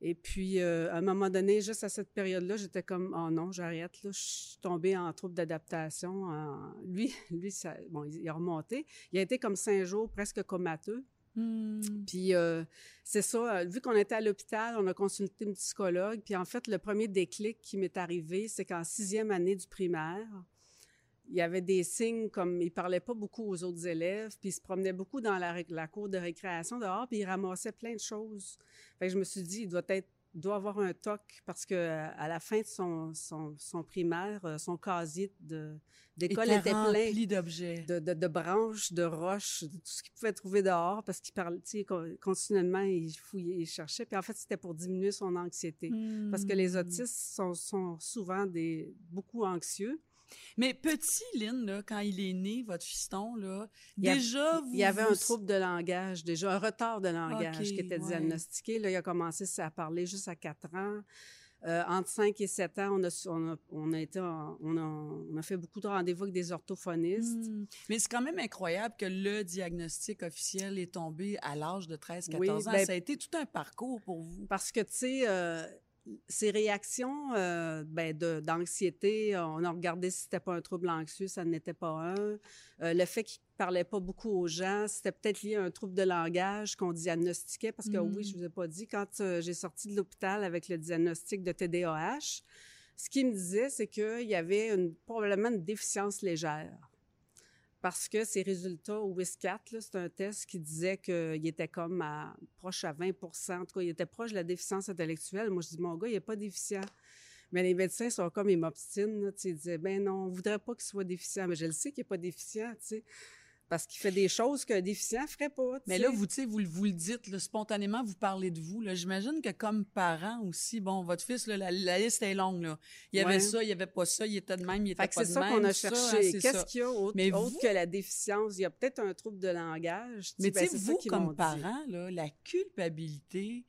Et puis, euh, à un moment donné, juste à cette période-là, j'étais comme, oh non, j'arrête. Là, je suis tombée en trouble d'adaptation. En- Lui, lui ça, bon, il a remonté. Il a été comme cinq jours, presque comateux. Hmm. Puis euh, c'est ça, euh, vu qu'on était à l'hôpital, on a consulté une psychologue. Puis en fait, le premier déclic qui m'est arrivé, c'est qu'en sixième année du primaire, il y avait des signes comme il parlait pas beaucoup aux autres élèves, puis il se promenait beaucoup dans la, cour de récréation dehors, puis il ramassait plein de choses. Fait que je me suis dit, il doit être il doit avoir un toc parce que euh, à la fin de son, son, son primaire, euh, son casier de d'école était plein d'objets. de, de, de branches, de roches, de tout ce qu'il pouvait trouver dehors parce qu'il parlait, tu sais, con- continuellement, il fouillait, il cherchait. Puis en fait, c'était pour diminuer son anxiété. Parce que les Hmm. autistes sont, sont souvent des, beaucoup anxieux. Mais petit, Lynn, là, quand il est né, votre fiston, là, Il a- déjà, vous... Il y avait un trouble de langage, déjà un retard de langage qui était ouais. diagnostiqué. Là, il a commencé à parler juste à 4 ans. Euh, entre 5 et 7 ans, on a, on a, on a été en- on, a, on a fait beaucoup de rendez-vous avec des orthophonistes. Hmm. Mais c'est quand même incroyable que le diagnostic officiel est tombé à l'âge de 13-14 Oui, ans. ben- Ça a été tout un parcours pour vous. Parce que, tu sais, euh, ces réactions euh, ben, d'anxiété, on a regardé si c'était pas un trouble anxieux, ça n'était pas un. Euh, le fait qu'il parlait pas beaucoup aux gens, c'était peut-être lié à un trouble de langage qu'on diagnostiquait. Parce que, Mm. oui, je vous ai pas dit, quand euh, j'ai sorti de l'hôpital avec le diagnostic de TDAH, ce qu'il me disait, c'est qu'il y avait une, probablement une déficience légère. Parce que ses résultats au WIS4, là, c'est un test qui disait qu'il était comme proche à 20 En tout cas, il était proche de la déficience intellectuelle. Moi, je dis, mon gars, il n'est pas déficient. Mais les médecins sont comme, ils m'obstinent. Ils disaient, ben non, on ne voudrait pas qu'il soit déficient. Mais je le sais qu'il n'est pas déficient, sais. Parce qu'il fait des choses qu'un déficient ne ferait pas. Mais là, vous, le- vous le dites, là, spontanément, vous parlez de vous. J'imagine que comme parent aussi, bon, votre fils, là, la, la liste est longue. Là. Il y avait Ouais. ça, il y avait pas ça, il était de même, il était Fait que pas c'est de ça même. qu'on a cherché. hein, c'est Qu'est-ce qu'il y a autre, Mais autre vous- que la déficience? Il y a peut-être un trouble de langage. Mais ben, tu vous, comme parent, là, la culpabilité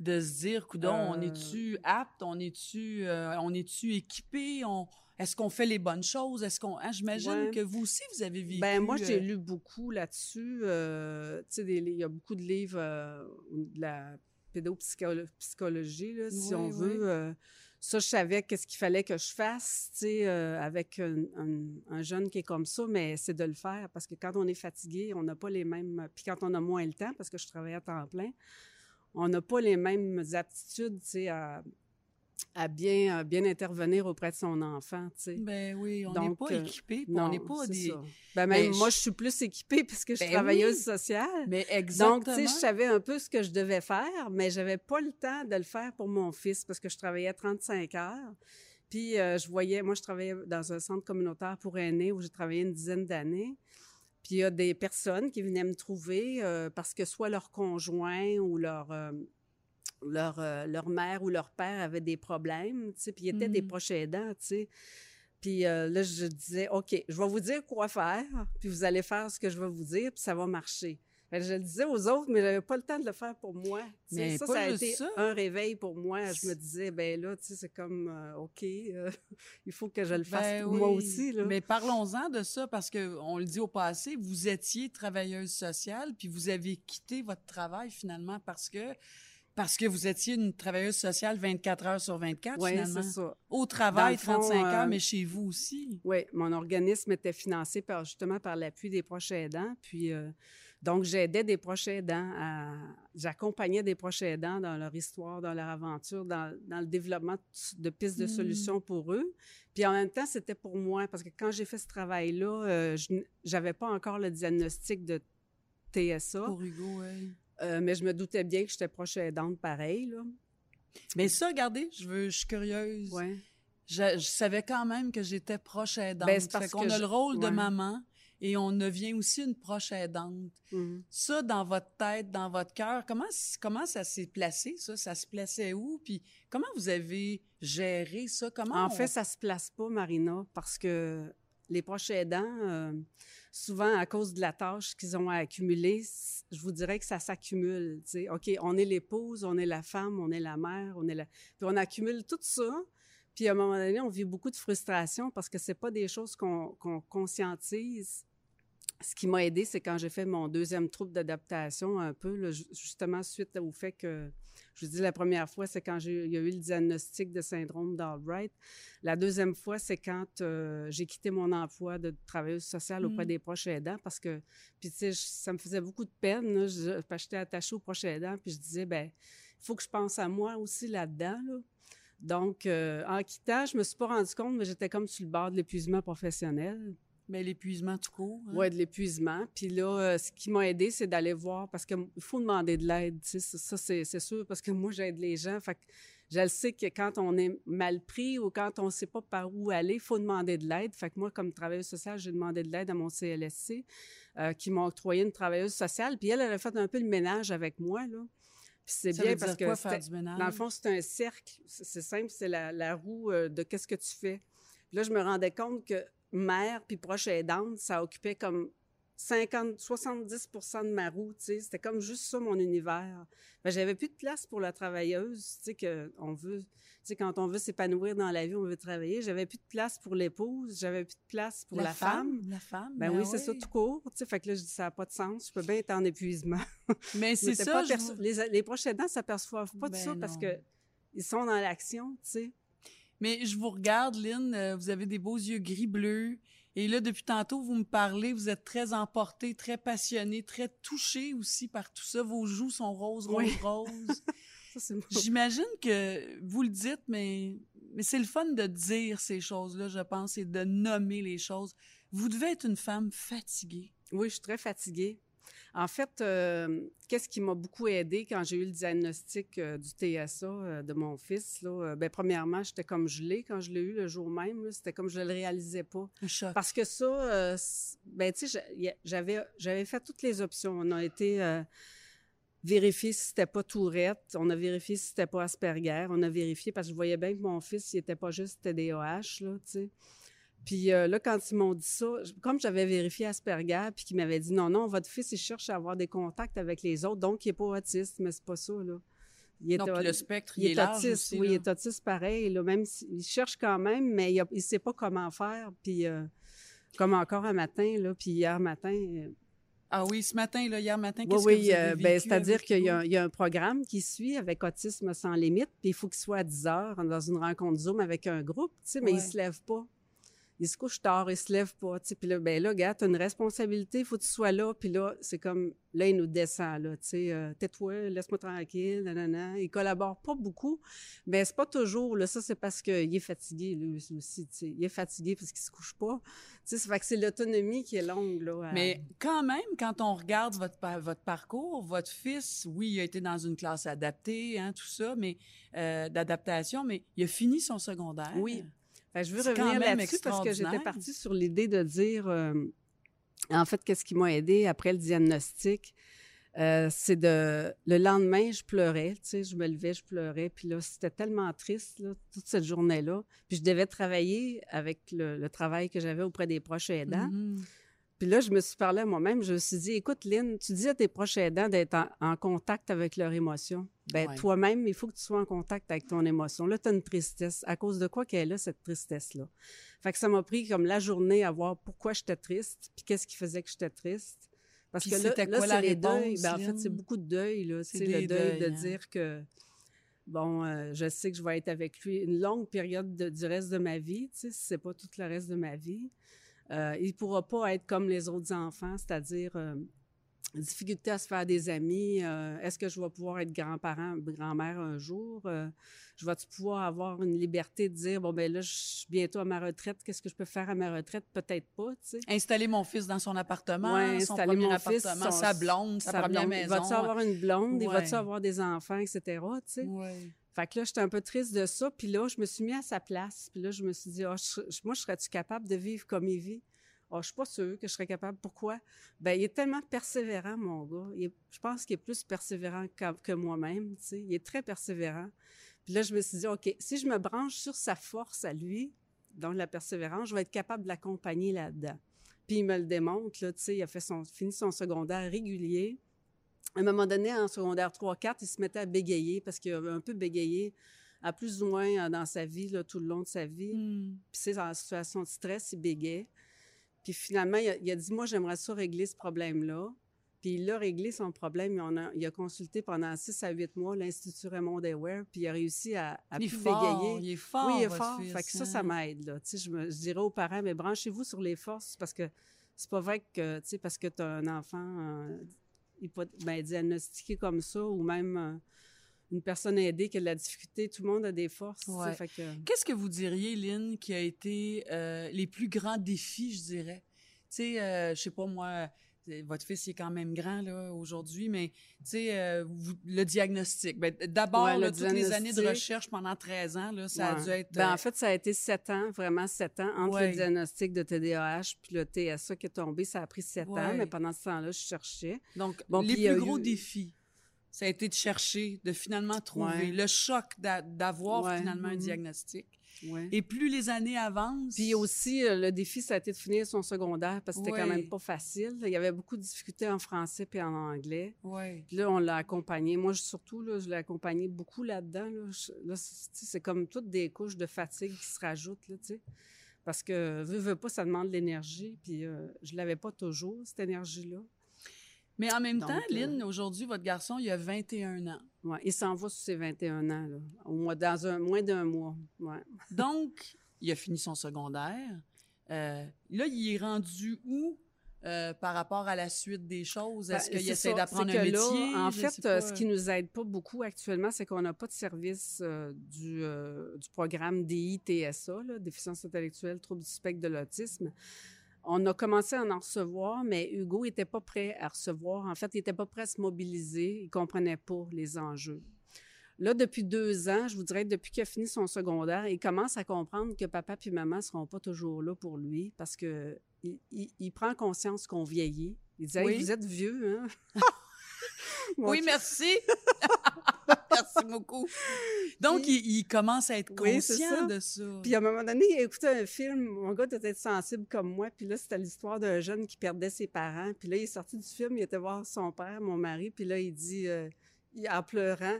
de se dire, coudon, on Euh. est-tu apte, on est-tu, euh, on est-tu équipé, on, est-ce qu'on fait les bonnes choses, est-ce qu'on, hein, j'imagine Ouais. que vous aussi vous avez vécu. Ben moi, j'ai euh, lu beaucoup là-dessus. euh, tu sais, il y a beaucoup de livres euh, de la pédopsychologie, là, si Oui, on oui. veut. euh, ça, je savais qu'est-ce qu'il fallait que je fasse, tu sais, euh, avec un, un- un jeune qui est comme ça, mais c'est de le faire parce que quand on est fatigué, on n'a pas les mêmes. Puis quand on a moins le temps, parce que je travaille à temps plein, on n'a pas les mêmes aptitudes, tu sais, à, à bien, à bien intervenir auprès de son enfant, tu sais. Ben oui, on n'est Donc, pas euh, équipé, on n'est pas des. ça. Ben, même Ben, moi, je- je suis plus équipée parce que je suis Ben travailleuse oui. sociale. Mais Donc, exactement. tu sais, je savais un peu ce que je devais faire, mais j'avais pas le temps de le faire pour mon fils parce que je travaillais 35 heures. Puis, euh, je voyais, moi, je travaillais dans un centre communautaire pour aînés où j'ai travaillé une dizaine d'années. Puis, il y a des personnes qui venaient me trouver euh, parce que soit leur conjoint ou leur, leur, euh, leur mère ou leur père avaient des problèmes, tu sais, puis ils étaient des Mhm. proches aidants, tu sais. Puis euh, là, je disais, OK, je vais vous dire quoi faire, puis vous allez faire ce que je vais vous dire, puis ça va marcher. Fait que je le disais aux autres, mais j'avais pas le temps de le faire pour moi. Tu sais, Mais ça, pas ça a été ça. un réveil pour moi. Je me disais, ben là, tu sais, c'est comme, euh, OK, euh, il faut que je le fasse Ben pour moi aussi. Là. Mais parlons-en de ça parce que on le dit au passé, vous étiez travailleuse sociale puis vous avez quitté votre travail finalement parce que parce que vous étiez une travailleuse sociale 24 heures sur 24 Oui, finalement. c'est ça. Au travail Dans le fond, 35 heures euh, mais chez vous aussi. Oui, mon organisme était financé par, justement par l'appui des proches aidants. Puis, euh, donc, j'aidais des proches aidants à. J'accompagnais des proches aidants dans leur histoire, dans leur aventure, dans, dans le développement de pistes de Mm. solutions pour eux. Puis, en même temps, c'était pour moi, parce que quand j'ai fait ce travail-là, euh, je n'avais pas encore le diagnostic de TSA. Pour Hugo, oui. Euh, mais je me doutais bien que j'étais proche aidante pareil. Là. Mais ça, regardez, je veux, je suis curieuse. Ouais. Je, je savais quand même que j'étais proche aidante. Ben, c'est parce qu'on a je- le rôle de maman et on devient aussi une proche aidante. Mhm. Ça, dans votre tête, dans votre cœur, comment, comment ça s'est placé, ça? Ça se plaçait où? Puis comment vous avez géré ça? Comment En on- fait, ça se place pas, Marina, parce que les proches aidants, euh, souvent à cause de la tâche qu'ils ont à accumuler, je vous dirais que ça s'accumule. OK, on est l'épouse, on est la femme, on est la mère, on est la... On accumule tout ça. Puis à un moment donné, on vit beaucoup de frustration parce que c'est pas des choses qu'on conscientise. Ce qui m'a aidé, c'est quand j'ai fait mon deuxième trouble d'adaptation, un peu, là, justement suite au fait que, je vous dis, la première fois, c'est quand il y a eu le diagnostic de syndrome d'Albright. La deuxième fois, c'est quand euh, j'ai quitté mon emploi de travailleuse sociale auprès Mm. des proches aidants parce que, puis tu sais, ça me faisait beaucoup de peine. Là, je, parce que j'étais attachée aux proches aidants, puis je disais, ben, il faut que je pense à moi aussi là-dedans. Là. Donc, euh, en quittant, je me suis pas rendu compte, mais j'étais comme sur le bord de l'épuisement professionnel. Ben, l'épuisement tout court. hein? Ouais, de l'épuisement. Puis là, euh, ce qui m'a aidé, c'est d'aller voir parce qu'il faut demander de l'aide. Ça, c'est sûr parce que moi, j'aide les gens. Fait que je le sais que quand on est mal pris ou quand on ne sait pas par où aller, il faut demander de l'aide. Fait que moi, comme travailleuse sociale, j'ai demandé de l'aide à mon CLSC euh, qui m'a octroyé une travailleuse sociale. Puis elle, elle a fait un peu le ménage avec moi. Là. Puis c'est bien veut parce dire que quoi, faire du ménage? dans le fond, c'est un cercle. C'est c'est simple, c'est la, la roue euh, de qu'est-ce que tu fais. Puis là, je me rendais compte que mère puis proche aidante, ça occupait comme 50, 70 de ma roue, tu sais. C'était comme juste ça, mon univers. Ben, j'avais plus de place pour la travailleuse, tu sais, que on veut... Tu sais, quand on veut s'épanouir dans la vie, on veut travailler. J'avais plus de place pour l'épouse, j'avais plus de place pour la, femme. La femme. Ben ben oui, c'est ça oui. tout court. Tu sais, fait que là, je dis, ça n'a pas de sens. Je peux bien être en épuisement. Mais c'est ça. pas je les, les proches aidants s'aperçoivent pas de Ben ça parce non. que ils sont dans l'action, tu sais. Mais je vous regarde, Lynn, euh, vous avez des beaux yeux gris-bleus. Et là, depuis tantôt, vous me parlez, vous êtes très emporté, très passionné, très touché aussi par tout ça. Vos joues sont roses, roses, Oui. roses. J'imagine que vous le dites, mais, mais c'est le fun de dire ces choses-là, je pense, et de nommer les choses. Vous devez être une femme fatiguée. Oui, je suis très fatiguée. En fait, euh, qu'est-ce qui m'a beaucoup aidé quand j'ai eu le diagnostic euh, du TSA euh, de mon fils? Là, ben, premièrement, j'étais comme gelée quand je l'ai eu le jour même. C'était comme je ne le réalisais pas. Un choc. Parce que ça, ben, tu sais, j'avais, j'avais fait toutes les options. On a été vérifier si c'était pas Tourette, on a vérifié si c'était pas Asperger, on a vérifié parce que je voyais bien que mon fils, il était pas juste TDAH, là, tu sais. Puis euh, là, quand ils m'ont dit ça, comme j'avais vérifié Asperger, puis qu'ils m'avaient dit non, non, votre fils, il cherche à avoir des contacts avec les autres, donc il n'est pas autiste, mais c'est pas ça, là. Il est, Donc, le spectre, il, il est autiste, aussi, oui, là. il est autiste pareil. Là, même s'il cherche quand même, mais il ne sait pas comment faire. Puis, euh, comme encore un matin, là, puis hier matin. euh, Ah oui, ce matin, là, hier matin, qu'est-ce oui, que vous avez ben, vécu c'est-à-dire qu'il y, a un- il y a un programme qui suit avec Autisme sans limite, puis il faut qu'il soit à 10 heures dans une rencontre Zoom avec un groupe, tu sais, mais il Ouais. se lève pas. Il se couche tard, il se lève pas, tu sais. Puis là, ben là, gars, t'as une responsabilité, il faut que tu sois là. Puis là, c'est comme, là, il nous descend, là, tu sais, euh, tais-toi, laisse-moi tranquille, nanana. Il collabore pas beaucoup, mais c'est pas toujours, là, ça, c'est parce qu'il est fatigué, lui aussi, tu sais. Il est fatigué parce qu'il se couche pas. Tu sais, ça fait que c'est l'autonomie qui est longue, là. à- Mais quand même, quand on regarde votre parcours, votre fils, oui, il a été dans une classe adaptée, hein, tout ça, mais euh, d'adaptation, mais il a fini son secondaire. Oui. Je veux revenir là-dessus parce que j'étais partie sur l'idée de dire, euh, en fait, qu'est-ce qui m'a aidé après le diagnostic, euh, c'est de le lendemain, je pleurais, tu sais, je me levais, je pleurais, puis là, c'était tellement triste, là, toute cette journée-là. Puis je devais travailler avec le, le travail que j'avais auprès des proches aidants. Mhm. Puis là, je me suis parlé à moi-même, je me suis dit, écoute, Lynn, tu dis à tes proches aidants d'être en, en contact avec leurs émotions. Ben Ouais. toi-même, il faut que tu sois en contact avec ton émotion. Là, tu as une tristesse. À cause de quoi qu'elle est là, cette tristesse-là? Fait que ça m'a pris comme la journée à voir pourquoi j'étais triste, puis qu'est-ce qui faisait que j'étais triste. Parce Puis que là, là c'est les deuils. Ben, en fait, c'est beaucoup de deuil, là. C'est le deuil deuils, de hein. dire que, bon, euh, je sais que je vais être avec lui une longue période de- du reste de ma vie, tu sais, si c'est pas tout le reste de ma vie. Euh, il pourra pas être comme les autres enfants, c'est-à-dire euh, difficulté à se faire des amis. euh, Est-ce que je vais pouvoir être grand-parent, grand-mère un jour? Je vais pouvoir avoir une liberté de dire, bon, ben là, je suis bientôt à ma retraite. Qu'est-ce que je peux faire à ma retraite? Peut-être pas, tu sais. Installer mon fils dans son appartement, Ouais, son installer premier mon fils, son- sa blonde, sa, première blonde. maison. Il va-tu avoir une blonde? Il va-tu Ouais. avoir des enfants, etc., tu sais? Ouais. Fait que là, j'étais un peu triste de ça. Puis là, je me suis mis à sa place. Puis là, je me suis dit, ah, je- moi, serais-tu capable de vivre comme il vit? Ah, je suis pas sûre que je serais capable. Pourquoi? Ben, il est tellement persévérant, mon gars. Je pense qu'il est plus persévérant que, moi-même, tu sais. Il est très persévérant. Puis là, je me suis dit, OK, si je me branche sur sa force à lui, donc la persévérance, je vais être capable de l'accompagner là-dedans. Puis il me le démontre, là, tu sais, il a fait son, fini son secondaire régulier. À un moment donné, en secondaire 3-4, il se mettait à bégayer parce qu'il avait un peu bégayé à plus ou moins euh, dans sa vie, là, tout le long de sa vie. Hmm. Puis c'est en situation de stress, il bégait. Puis finalement, il a, il a dit, moi, j'aimerais ça régler ce problème-là. Puis il a réglé son problème. Il, en a, il a consulté pendant 6 à 8 mois l'Institut Raymond Dewar, puis il a réussi à, à Il est plus fort, bégayer. il est fort, Oui, il est votre fort. fils, fait que ça, ça hein. m'aide. Là. Tu sais, Je, me, je dirais aux parents, mais branchez-vous sur les forces parce que c'est pas vrai que, tu sais, parce que tu as un enfant euh, ben, diagnostiqué comme ça ou même euh, une personne aidée qui a de la difficulté, tout le monde a des forces. Ouais. Qu'est-ce que vous diriez, Lynn, qui a été euh, les plus grands défis, je dirais? Tu sais, euh, je sais pas, moi, votre fils il est quand même grand là aujourd'hui, mais tu sais, euh, le diagnostic. Ben, D'abord, Ouais, le là, toutes les années de recherche pendant 13 ans, là, ça a dû être... Ben, euh, en fait, ça a été sept ans, vraiment sept ans, entre Ouais. le diagnostic de TDAH puis le TSA qui est tombé. Ça a pris sept Ouais. ans, mais pendant ce temps-là, je cherchais. donc, bon, les plus gros eu- défis, ça a été de chercher, de finalement trouver, le choc d'a- d'avoir finalement un Mhm. diagnostic. Ouais. Et plus les années avancent... Puis aussi, euh, le défi, ça a été de finir son secondaire parce que c'était quand Ouais. même pas facile. Il y avait beaucoup de difficultés en français puis en anglais. Ouais. Puis là, on l'a accompagné. Moi, je- surtout, là, je l'ai accompagné beaucoup là-dedans. Là, c'est comme toutes des couches de fatigue qui se rajoutent, là, tu sais. Parce que, veux, veux pas, ça demande de l'énergie. Puis euh, je l'avais pas toujours, cette énergie-là. Mais en même Donc, temps, euh, Lynn, aujourd'hui, votre garçon, il a 21 ans. Ouais, il s'en va sur ses 21 ans, là, au mois, dans un, moins d'un mois. Ouais. Donc, il a fini son secondaire. Euh, là, il est rendu où euh, par rapport à la suite des choses? Est-ce Ben, qu'il essaie d'apprendre un là, métier? en fait, euh, ce qui nous aide pas beaucoup actuellement, c'est qu'on n'a pas de service euh, du, euh, du programme DITSA, là, déficience intellectuelle, trouble du spectre de l'autisme. On a commencé à en recevoir, mais Hugo n'était pas prêt à recevoir. En fait, il n'était pas prêt à se mobiliser. Il ne comprenait pas les enjeux. Là, depuis deux ans, je vous dirais, depuis qu'il a fini son secondaire, il commence à comprendre que papa et maman ne seront pas toujours là pour lui parce que il, il- il prend conscience qu'on vieillit. Il dit Hey, Oui. Vous êtes vieux, hein? Oui, merci. merci beaucoup. Donc, Puis- il, il commence à être Oui, conscient ça. de ça. Puis à un moment donné, il a écouté un film. Mon gars doit être sensible comme moi. Puis là, c'était l'histoire d'un jeune qui perdait ses parents. Puis là, il est sorti du film, il était voir son père, mon mari. Puis là, il dit, euh, en pleurant,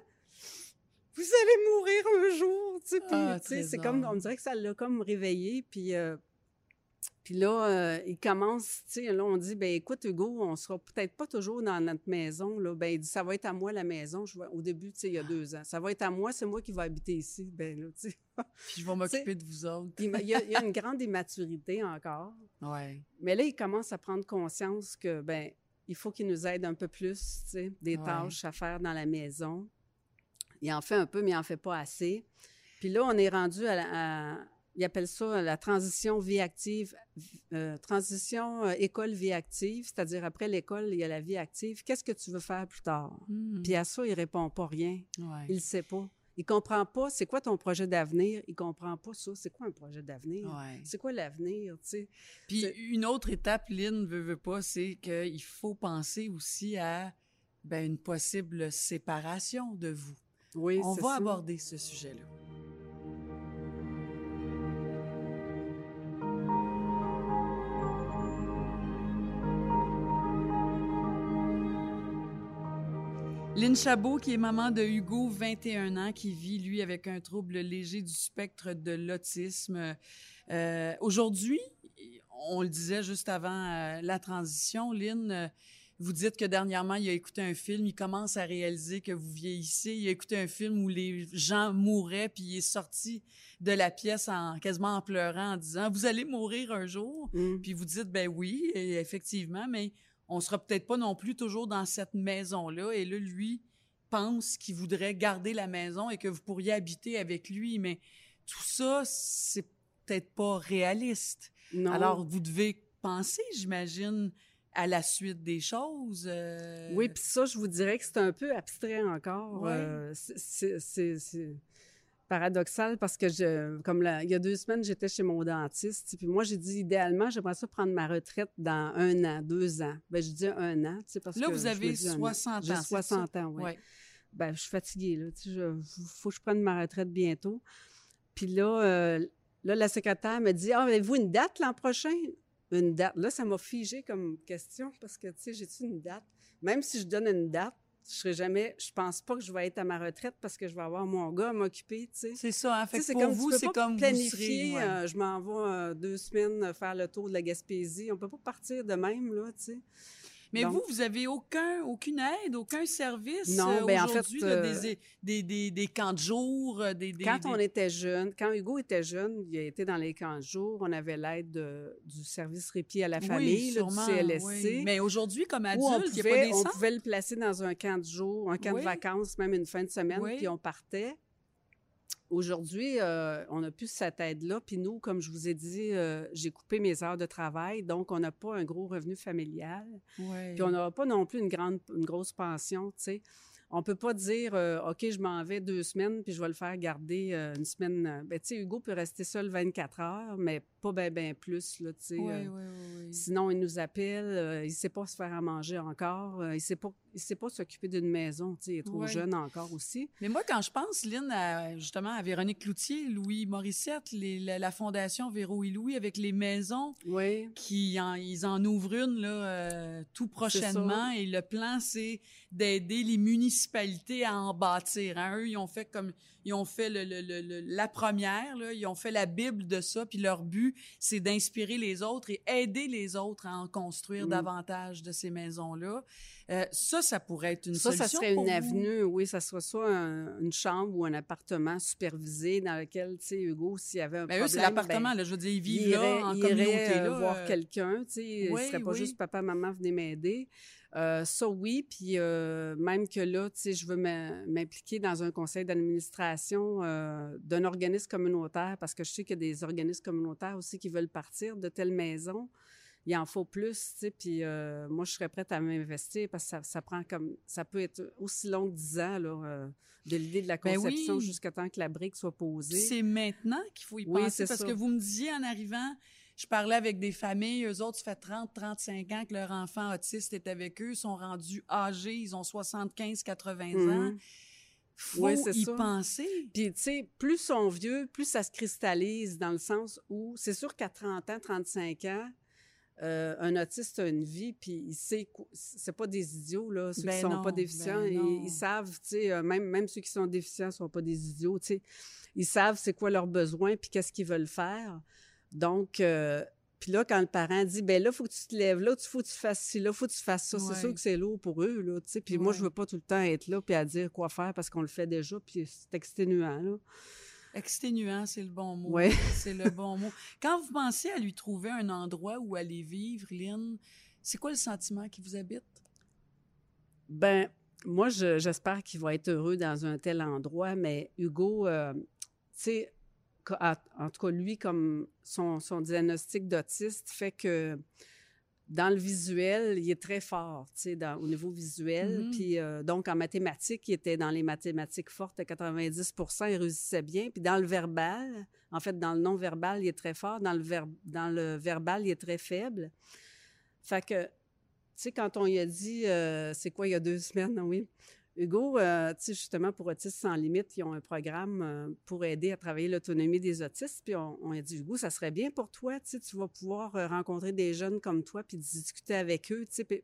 Vous allez mourir un jour. Tu sais, Ah, c'est comme, on dirait que ça l'a comme réveillé. Puis, euh, puis là, euh, il commence, tu sais, là, on dit, ben écoute, Hugo, on sera peut-être pas toujours dans notre maison. Là. Ben, il dit, ça va être à moi la maison. Je au début, tu sais, il y a deux ans. Ça va être à moi, c'est moi qui vais habiter ici. Ben là, tu sais. Puis je vais m'occuper de vous autres. Il y, a, il y a une grande immaturité encore. Ouais. Mais là, il commence à prendre conscience que, ben, il faut qu'il nous aide un peu plus, tu sais, des Ouais. tâches à faire dans la maison. Il en fait un peu, mais il en fait pas assez. Puis là, on est rendu à, la- à- il appelle ça la transition vie active, euh, transition euh, école-vie active, c'est-à-dire après l'école, il y a la vie active. Qu'est-ce que tu veux faire plus tard? Hmm. Puis à ça, il répond pas rien. Ouais. Il sait pas. Il comprend pas c'est quoi ton projet d'avenir. Il comprend pas ça. C'est quoi un projet d'avenir? Ouais. C'est quoi l'avenir? Puis une autre étape, Lynn, veut, veut pas, c'est qu'il faut penser aussi à ben, une possible séparation de vous. Oui, On va ça. aborder ce sujet-là. Lynn Chabot, qui est maman de Hugo, 21 ans, qui vit, lui, avec un trouble léger du spectre de l'autisme. Euh, Aujourd'hui, on le disait juste avant euh, la transition, Lynn, euh, vous dites que dernièrement, il a écouté un film, il commence à réaliser que vous vieillissez. Il a écouté un film où les gens mouraient, puis il est sorti de la pièce en quasiment en pleurant, en disant Vous allez mourir un jour. Mm. Puis vous dites Ben oui, effectivement, mais on sera peut-être pas non plus toujours dans cette maison-là. Et là, lui pense qu'il voudrait garder la maison et que vous pourriez habiter avec lui. Mais tout ça, c'est peut-être pas réaliste. Non. Alors, vous devez penser, j'imagine, à la suite des choses. euh, Oui, puis ça, je vous dirais que c'est un peu abstrait encore. Ouais. Euh, c'est- paradoxal parce que, je, comme la- il y a deux semaines, j'étais chez mon dentiste. Puis moi, j'ai dit, idéalement, j'aimerais ça prendre ma retraite dans un an, deux ans. Ben, je dis un an, tu sais, parce Là, que vous je me avez dis un an. 60 J'ai ans, c'est 60 ans, oui. Ouais. Ben, je suis fatiguée, là. Tu sais, faut que je prenne ma retraite bientôt. Puis là, euh, là, la secrétaire me dit, ah, avez-vous une date l'an prochain? Une date. Là, ça m'a figé comme question parce que, tu sais, j'ai-tu une date? Même si je donne une date, je serai jamais, je pense pas que je vais être à ma retraite parce que je vais avoir mon gars à m'occuper, tu sais. C'est ça, hein? Fait c'est pour comme, vous, c'est comme vous planifier, serez, ouais. euh, je m'en vais euh, deux semaines faire le tour de la Gaspésie. On peut pas partir de même, là, tu sais. Mais Donc- vous, vous avez aucun, aucune aide, aucun service Non, euh, ben, en fait, là, euh, des, des, des, des camps de jour, euh, des, des- Quand on était jeune, quand Hugo était jeune, il a été dans les camps de jour, on avait l'aide de- du service répit à la Oui, famille, là, sûrement, du CLSC. oui. Mais aujourd'hui, comme adulte, on il n'y a pas des on centres? pouvait le placer dans un camp de jour, un camp Oui. de vacances, même une fin de semaine, Oui. puis on partait. Aujourd'hui, euh, on n'a plus cette aide-là. Puis nous, comme je vous ai dit, euh, j'ai coupé mes heures de travail, donc on n'a pas un gros revenu familial. Ouais. Puis on n'aura pas non plus une grande, une grosse pension, tu sais. On peut pas dire, euh, OK, je m'en vais deux semaines, puis je vais le faire garder une semaine. Ben, tu sais, Hugo peut rester seul 24 heures, mais pas bien, bien plus, là, tu sais. Oui, oui, oui, oui. Sinon, il nous appelle, il sait pas se faire à manger encore, il sait pas, il sait pas s'occuper d'une maison, tu sais, il est trop Ouais. jeune encore aussi. Mais moi, quand je pense, Lynn, à, justement, à Véronique Cloutier, Louis Morissette, les- la, la fondation Véro et Louis avec les maisons, Oui. qui en, ils en ouvrent une là, euh, tout prochainement. Et le plan, c'est d'aider les municipalités à en bâtir. hein. Eux, ils ont fait comme ils ont fait le, le- le- le- la première, là, ils ont fait la Bible de ça, puis leur but, c'est d'inspirer les autres et aider les autres à en construire Mm. davantage de ces maisons-là. Euh, ça, ça pourrait être une Ça, solution ça serait pour une vous. avenue, oui, ça serait soit un- une chambre ou un appartement supervisé dans lequel, tu sais, Hugo, s'il y avait un Ben, eux, problème... c'est l'appartement, ben, là, je veux dire, ils il vivent irait, là, en il communauté. irait, euh, là, voir euh, quelqu'un, tu sais, oui, il serait pas oui. juste papa, maman, venez m'aider. Euh, ça, oui, puis euh, même que là, tu sais, je veux m'im- m'impliquer dans un conseil d'administration euh, d'un organisme communautaire parce que je sais qu'il y a des organismes communautaires aussi qui veulent partir de telle maison. Il en faut plus, tu sais, puis moi, je serais prête à m'investir parce que ça, ça prend comme... Ça peut être aussi long que 10 ans, là, de l'idée de la Ben conception oui. jusqu'à temps que la brique soit posée. C'est maintenant qu'il faut y Oui, penser parce ça. que vous me disiez en arrivant, je parlais avec des familles, eux autres, ça fait 30, 35 ans que leur enfant autiste est avec eux, sont rendus âgés, ils ont 75, 80 ans. Mhm. Faut Oui, c'est y ça. penser. Puis, tu sais, plus ils sont vieux, plus ça se cristallise dans le sens où c'est sûr qu'à 30 ans, 35 ans, euh, un autiste a une vie, puis il sait, c'est pas des idiots, là, ceux Ben qui sont non, pas déficients, ben ils, savent, tu sais, euh, même, même ceux qui sont déficients sont pas des idiots, tu sais. Ils savent c'est quoi leurs besoins, puis qu'est-ce qu'ils veulent faire. Donc, euh, puis là, quand le parent dit, ben là, faut que tu te lèves là, il faut que tu fasses ci, là, faut que tu fasses ça, Ouais. c'est sûr que c'est lourd pour eux, là, tu sais. Puis moi, je veux pas tout le temps être là, puis à dire quoi faire parce qu'on le fait déjà, puis c'est exténuant, là. Exténuant, c'est le bon mot. Ouais. C'est le bon mot. Quand vous pensez à lui trouver un endroit où aller vivre, Lynn, c'est quoi le sentiment qui vous habite? Ben, moi, je- j'espère qu'il va être heureux dans un tel endroit, mais Hugo, euh, tu sais, en tout cas, lui, comme son, son diagnostic d'autiste fait que dans le visuel, il est très fort, tu sais, dans- au niveau visuel. Mhm. Puis, euh, donc, en mathématiques, il était dans les mathématiques fortes à 90% il réussissait bien. Puis, dans le verbal, en fait, dans le non-verbal, il est très fort. Dans le, ver- dans le verbal, il est très faible. Fait que, tu sais, quand on lui a dit, euh, c'est quoi, il y a deux semaines, oui, Hugo, euh, justement, pour Autistes sans limite, ils ont un programme euh, pour aider à travailler l'autonomie des autistes. Puis on, a dit, Hugo, ça serait bien pour toi, tu tu vas pouvoir euh, rencontrer des jeunes comme toi puis discuter avec eux, tu sais. Puis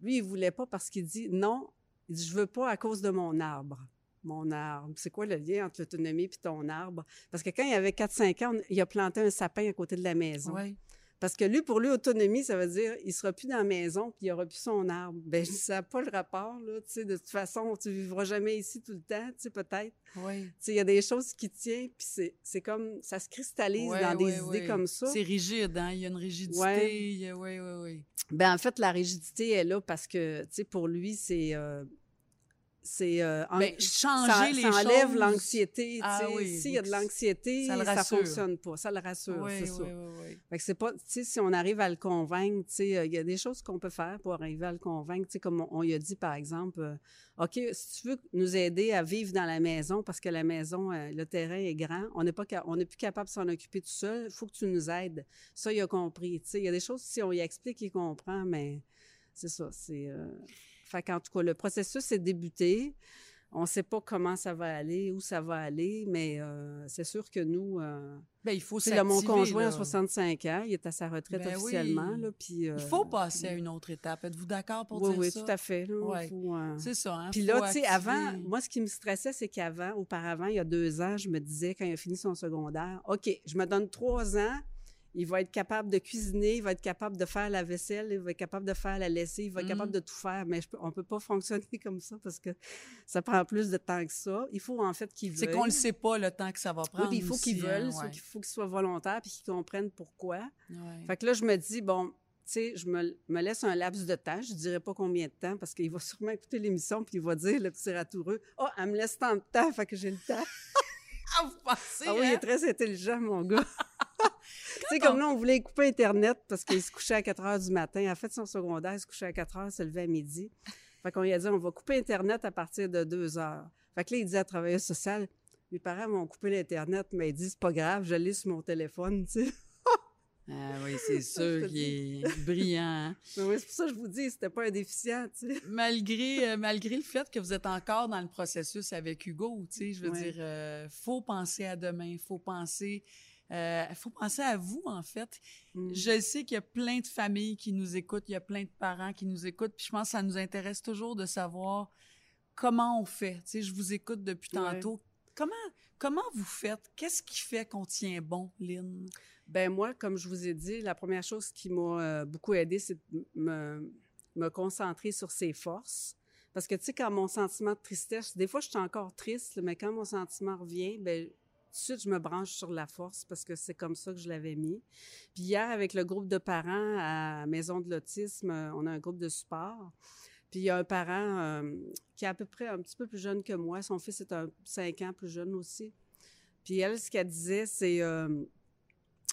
lui, il voulait pas parce qu'il dit, non, je veux pas à cause de mon arbre. Mon arbre. C'est quoi le lien entre l'autonomie et ton arbre? Parce que quand il avait 4-5 ans, il a planté un sapin à côté de la maison. Oui. Parce que lui, pour lui, autonomie, ça veut dire il sera plus dans la maison puis il aura plus son arbre. Ben, ça n'a pas le rapport, là. Tu sais, de toute façon, tu vivras jamais ici tout le temps, tu sais, peut-être. Oui. Tu sais, il y a des choses qui tiennent, puis c'est, c'est comme, ça se cristallise dans des idées comme ça. C'est rigide, hein? Il y a une rigidité. Oui, oui, oui. Ben, en fait, la rigidité est là parce que, tu sais, pour lui, c'est, euh, c'est euh, Ben, changer ça, les ça enlève choses. l'anxiété. Ah oui, S'il y a de l'anxiété, ça ne fonctionne pas. Ça le rassure, Oui, c'est oui, ça. oui, oui. Fait que c'est pas, si on arrive à le convaincre, euh, il y a des choses qu'on peut faire pour arriver à le convaincre, comme on, on y a dit, par exemple, euh, OK, si tu veux nous aider à vivre dans la maison, parce que la maison, euh, le terrain est grand, on n'est pas, ca- on n'est plus capable de s'en occuper tout seul, il faut que tu nous aides. Ça, il a compris, il y a des choses, si on y explique, il comprend, mais c'est ça, c'est... Fait qu'en tout cas, le processus est débuté. On ne sait pas comment ça va aller, où ça va aller, mais euh, c'est sûr que nous... euh, Ben, il faut là, mon s'activer, conjoint a 65 ans, il est à sa retraite Ben officiellement. oui. Là, puis, euh, Il faut passer à une autre étape. Êtes-vous d'accord pour oui, dire oui, ça? tout à fait. Là, Ouais. faut, euh, C'est ça, hein? Puis là, tu sais, avant, moi, ce qui me stressait, c'est qu'avant, auparavant, il y a deux ans, je me disais, quand il a fini son secondaire, OK, je me donne trois ans, il va être capable de cuisiner, il va être capable de faire la vaisselle, il va être capable de faire la lessive, il va être capable de tout faire. Mais je on ne peut pas fonctionner comme ça parce que ça prend plus de temps que ça. Il faut en fait qu'il C'est veuille. qu'on ne sait pas le temps que ça va prendre. il faut qu'ils hein, veulent, il faut qu'ils soient volontaires puis qu'ils comprennent pourquoi. Ouais. Fait que là, je me dis, bon, tu sais, je me, me laisse un laps de temps. Je dirais pas combien de temps parce qu'il va sûrement écouter l'émission puis il va dire, le petit ratoureux, ah, elle me laisse tant de temps, fait que j'ai le temps. Ah, vous pensez, ah oui, il hein? est très intelligent, mon gars. tu sais, comme nous, on voulait couper Internet parce qu'il se couchait à 4 heures du matin. En fait, son secondaire, il se couchait à 4 heures, se levait à midi. Fait qu'on lui a dit, on va couper Internet à partir de 2 heures. Fait que là, il dit à travailleuse sociale, mes parents m'ont coupé l'Internet, mais il dit, c'est pas grave, je l'ai sur mon téléphone, tu sais. Ah oui, c'est sûr qu'il est brillant. hein? Mais oui, c'est pour ça que je vous dis, c'était pas un déficient, tu sais. malgré, euh, malgré le fait que vous êtes encore dans le processus avec Hugo, tu sais, je veux Ouais. dire, euh, faut penser à demain, faut penser, euh, faut penser à vous en fait. Mm. Je sais qu'il y a plein de familles qui nous écoutent, il y a plein de parents qui nous écoutent, puis je pense que ça nous intéresse toujours de savoir comment on fait. Tu sais, je vous écoute depuis Ouais. tantôt. Comment, comment vous faites? Qu'est-ce qui fait qu'on tient bon, Lynn? Ben moi, comme je vous ai dit, la première chose qui m'a euh, beaucoup aidé, c'est de me, me concentrer sur ses forces. Parce que, tu sais, quand mon sentiment de tristesse, des fois, je suis encore triste, mais quand mon sentiment revient, ben de je me branche sur la force parce que c'est comme ça que je l'avais mis. Puis hier, avec le groupe de parents à Maison de l'autisme, euh, on a un groupe de support. Puis il y a un parent euh, qui est à peu près un petit peu plus jeune que moi. Son fils est un 5 ans plus jeune aussi. Puis elle, ce qu'elle disait, c'est... euh,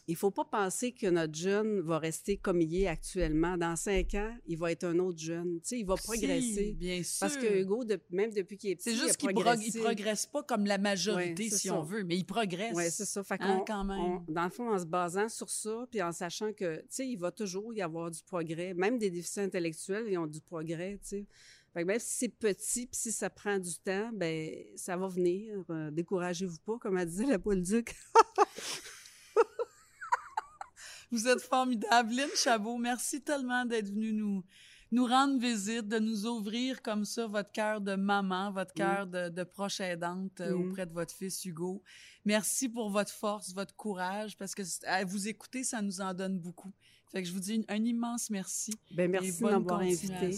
il faut pas penser que notre jeune va rester comme il est actuellement. Dans cinq ans, il va être un autre jeune. Tu sais, il va progresser. Si, bien sûr. Parce que Hugo, de- même depuis qu'il est petit, c'est juste qu'il il progresse pas comme la majorité, Ouais, si ça. on veut, mais il progresse. Oui, c'est ça. Fait Hein, qu'on- quand même. on- dans le fond, en se basant sur ça, puis en sachant que, tu sais, il va toujours y avoir du progrès. Même des déficients intellectuels, ils ont du progrès, tu sais. Fait que même si c'est petit, puis si ça prend du temps, ben ça va venir. Euh, Découragez-vous pas, comme a disait la Duc. Vous êtes formidable. Lynn Chabot, merci tellement d'être venue nous, nous rendre visite, de nous ouvrir comme ça votre cœur de maman, votre cœur de, de proche aidante euh, Mm. auprès de votre fils Hugo. Merci pour votre force, votre courage, parce que à vous écouter, ça nous en donne beaucoup. Fait que je vous dis un immense merci. Et merci de m'avoir invité.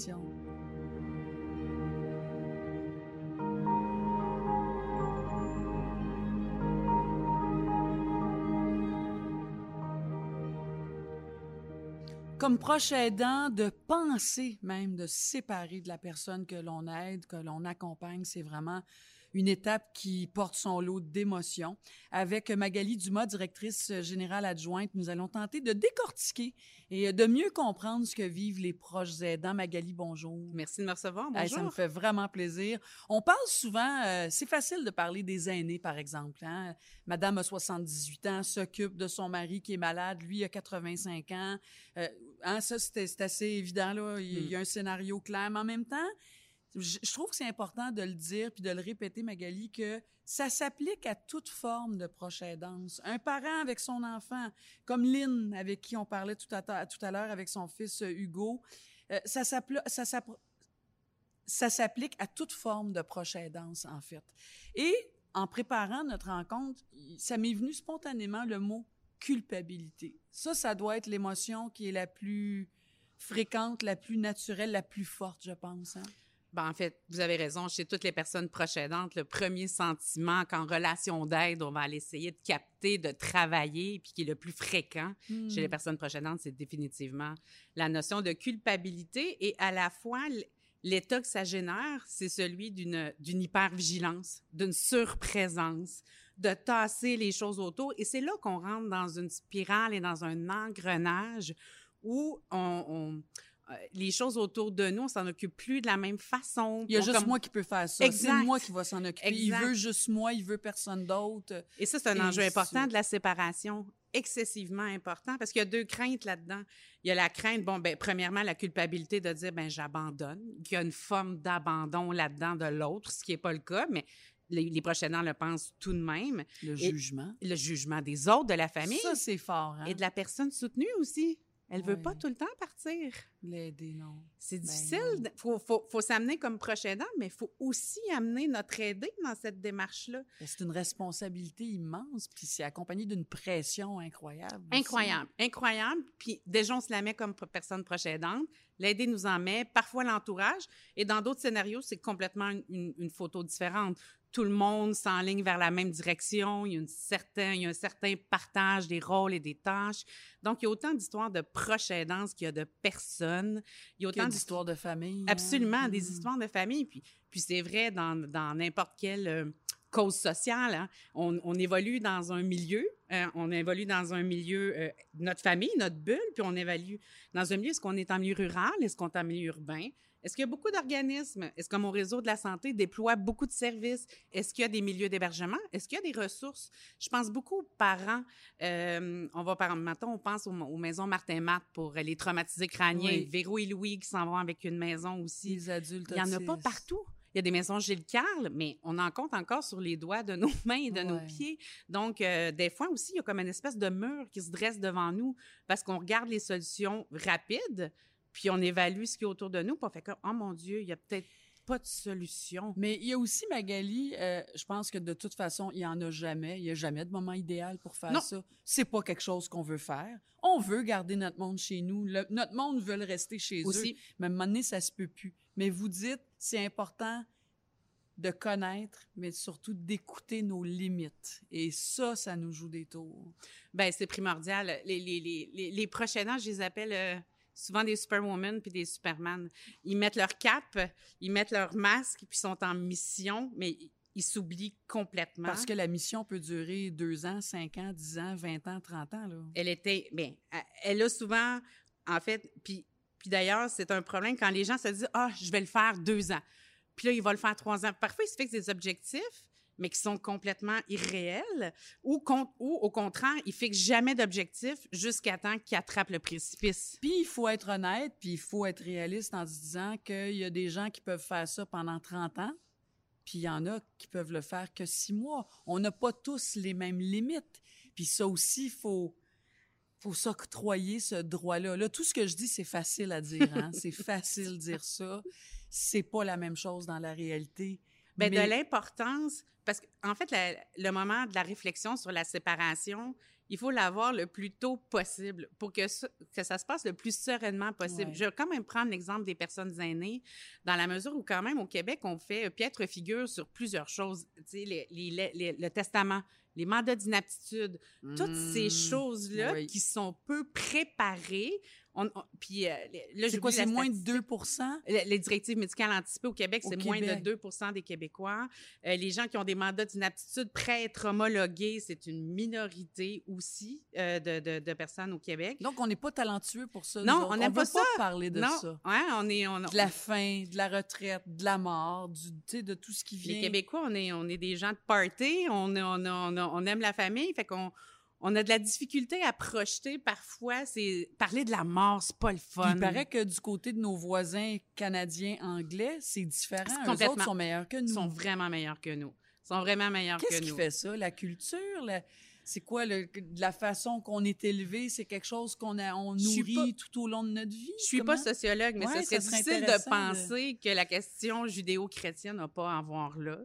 Comme proche aidant, de penser même de se séparer de la personne que l'on aide, que l'on accompagne, c'est vraiment une étape qui porte son lot d'émotions. Avec Magali Dumas, directrice générale adjointe, nous allons tenter de décortiquer et de mieux comprendre ce que vivent les proches aidants. Magali, bonjour. Merci de me recevoir. Hey, Bonjour. ça me fait vraiment plaisir. On parle souvent, euh, c'est facile de parler des aînés, par exemple. Hein? Madame a 78 ans, s'occupe de son mari qui est malade, lui a 85 ans. Euh, hein, ça, c'est assez évident. Là. Il, il y a un scénario clair. Mais en même temps, je, trouve que c'est important de le dire puis de le répéter, Magali, que ça s'applique à toute forme de proche aidance. Un parent avec son enfant, comme Lynn, avec qui on parlait tout à, tout à l'heure avec son fils euh, Hugo, euh, ça s'appli- ça s'applique à toute forme de proche aidance, en fait. Et en préparant notre rencontre, ça m'est venu spontanément le mot culpabilité. Ça, ça doit être l'émotion qui est la plus fréquente, la plus naturelle, la plus forte, je pense. hein. Ben, en fait, vous avez raison. Chez toutes les personnes proches aidantes, le premier sentiment qu'en relation d'aide, on va aller essayer de capter, de travailler, puis qui est le plus fréquent chez les Hmm. personnes proches aidantes, c'est définitivement la notion de culpabilité et à la fois l'état que ça génère, c'est celui d'une hypervigilance, d'une surprésence, de tasser les choses autour. Et c'est là qu'on rentre dans une spirale et dans un engrenage où on, on les choses autour de nous, on s'en occupe plus de la même façon. Il y a juste comme- moi qui peux faire ça. C'est moi qui va s'en occuper. Il veut juste moi, il veut personne d'autre. Et ça, c'est un Et enjeu important de la séparation, excessivement important, parce qu'il y a deux craintes là-dedans. Il y a la crainte, bon, ben, premièrement, la culpabilité de dire, ben, j'abandonne, qu'il y a une forme d'abandon là-dedans de l'autre, ce qui n'est pas le cas, mais les, les proches aidants le pensent tout de même. Le Et- jugement. Le jugement des autres, de la famille Ça, c'est fort. Hein? et de la personne soutenue aussi. Elle veut Ouais. pas tout le temps partir. L'aider, non? C'est Ben difficile. Il faut, faut, faut s'amener comme proche aidant, mais il faut aussi amener notre aidé dans cette démarche-là. Ben, C'est une responsabilité immense, puis c'est accompagné d'une pression incroyable. aussi. Incroyable, incroyable. Puis déjà, on se la met comme personne proche aidante. L'aider nous en met, parfois l'entourage. Et dans d'autres scénarios, c'est complètement une photo différente. Tout le monde s'enligne vers la même direction. Il y, a une certain, il y a un certain partage des rôles et des tâches. Donc, il y a autant d'histoires de proche aidance qu'il y a de personnes. Il y a autant d'histoires de famille. hein. Absolument, des Mm. histoires de famille. Puis, puis c'est vrai dans dans n'importe quelle euh, cause sociale. hein. On, on évolue dans un milieu, euh, on évolue dans un milieu, euh, notre famille, notre bulle, puis on évalue dans un milieu, est-ce qu'on est en milieu rural, est-ce qu'on est en milieu urbain? Est-ce qu'il y a beaucoup d'organismes? Est-ce que mon réseau de la santé déploie beaucoup de services? Est-ce qu'il y a des milieux d'hébergement? Est-ce qu'il y a des ressources? Je pense beaucoup aux parents. Euh, on va par maintenant, on pense aux, aux maisons Martin Matt pour les traumatisés crâniens. Oui. Véro et Louis qui s'en vont avec une maison aussi. Les adultes Il n'y en a pas partout. Il y a des maisons Gilles Carle, mais on en compte encore sur les doigts de nos mains et de nos pieds. Donc, euh, des fois aussi, il y a comme une espèce de mur qui se dresse devant nous parce qu'on regarde les solutions rapides, puis on évalue ce qui est autour de nous, puis on fait comme, oh mon Dieu, il y a peut-être pas de solution. Mais il y a aussi, Magali, euh, je pense que de toute façon, il n'y en a jamais. Il n'y a jamais de moment idéal pour faire Non. ça. C'est pas quelque chose qu'on veut faire. On veut garder notre monde chez nous. Le- notre monde veut le rester chez eux. Aussi, Mais à un moment donné, ça se peut plus. Mais vous dites, c'est important de connaître, mais surtout d'écouter nos limites. Et ça, ça nous joue des tours. ben c'est primordial. Les, les, les, les, proches aidants, je les appelle euh, souvent des superwomen puis des superman. Ils mettent leur cape, ils mettent leur masque, puis ils sont en mission, mais ils- s'oublient complètement. Parce que la mission peut durer deux ans, cinq ans, dix ans, vingt ans, trente ans. Là. elle était, bien, elle a souvent, en fait, puis, puis d'ailleurs, c'est un problème quand les gens se disent, ah, je vais le faire deux ans. Puis là, il va le faire trois ans. Parfois, ils se fixent des objectifs, mais qui sont complètement irréels, ou, au contraire, ils fixent jamais d'objectifs jusqu'à temps qu'ils attrapent le précipice. Puis il faut être honnête, puis il faut être réaliste en se disant qu'il y a des gens qui peuvent faire ça pendant 30 ans, puis il y en a qui peuvent le faire que six mois. On n'a pas tous les mêmes limites. Puis ça aussi, il faut, faut s'octroyer ce droit-là. Là, tout ce que je dis, c'est facile à dire. Hein? c'est facile de dire ça. C'est pas la même chose dans la réalité. Ben, Mais- de l'importance, parce qu'en fait, la- le moment de la réflexion sur la séparation, il faut l'avoir le plus tôt possible pour que ça, que ça se passe le plus sereinement possible. Ouais. Je vais quand même prendre l'exemple des personnes aînées, dans la mesure où quand même au Québec, on fait piètre figure sur plusieurs choses. Tu sais, les- les- les- le testament, les mandats d'inaptitude, toutes ces Mmh, choses-là oui. qui sont peu préparées. On, on- puis euh, là, C'est quoi, c'est moins de statistique. 2 Les les directives médicales anticipées au Québec, c'est moins de Québec. 2 des Québécois. Euh, les gens qui ont des mandats d'inaptitude prêts à être homologués, c'est une minorité aussi euh, de, de- de personnes au Québec. Donc, on n'est pas talentueux pour ça. Non, on n'aime pas ça. parler de non, ça. ouais, on est, on, de la faim, de la retraite, de la mort, du, de tout ce qui vient. les Québécois, on est, on est des gens de party, on, on, on, on- on aime la famille, fait qu'on on a de la difficulté à projeter parfois. C'est parler de la mort, c'est pas le fun. il paraît que du côté de nos voisins canadiens anglais, c'est différent. Complètement. autres sont meilleurs que Ils nous. sont vraiment meilleurs que nous. Ils sont vraiment meilleurs que Qu'est-ce qui nous. fait ça? La culture? la- C'est quoi le- la façon qu'on est élevé? C'est quelque chose qu'on a, on nourrit tout au long de notre vie? Je suis pas sociologue, mais Ouais, ce serait ça serait difficile de penser que la question judéo-chrétienne n'a pas à voir là.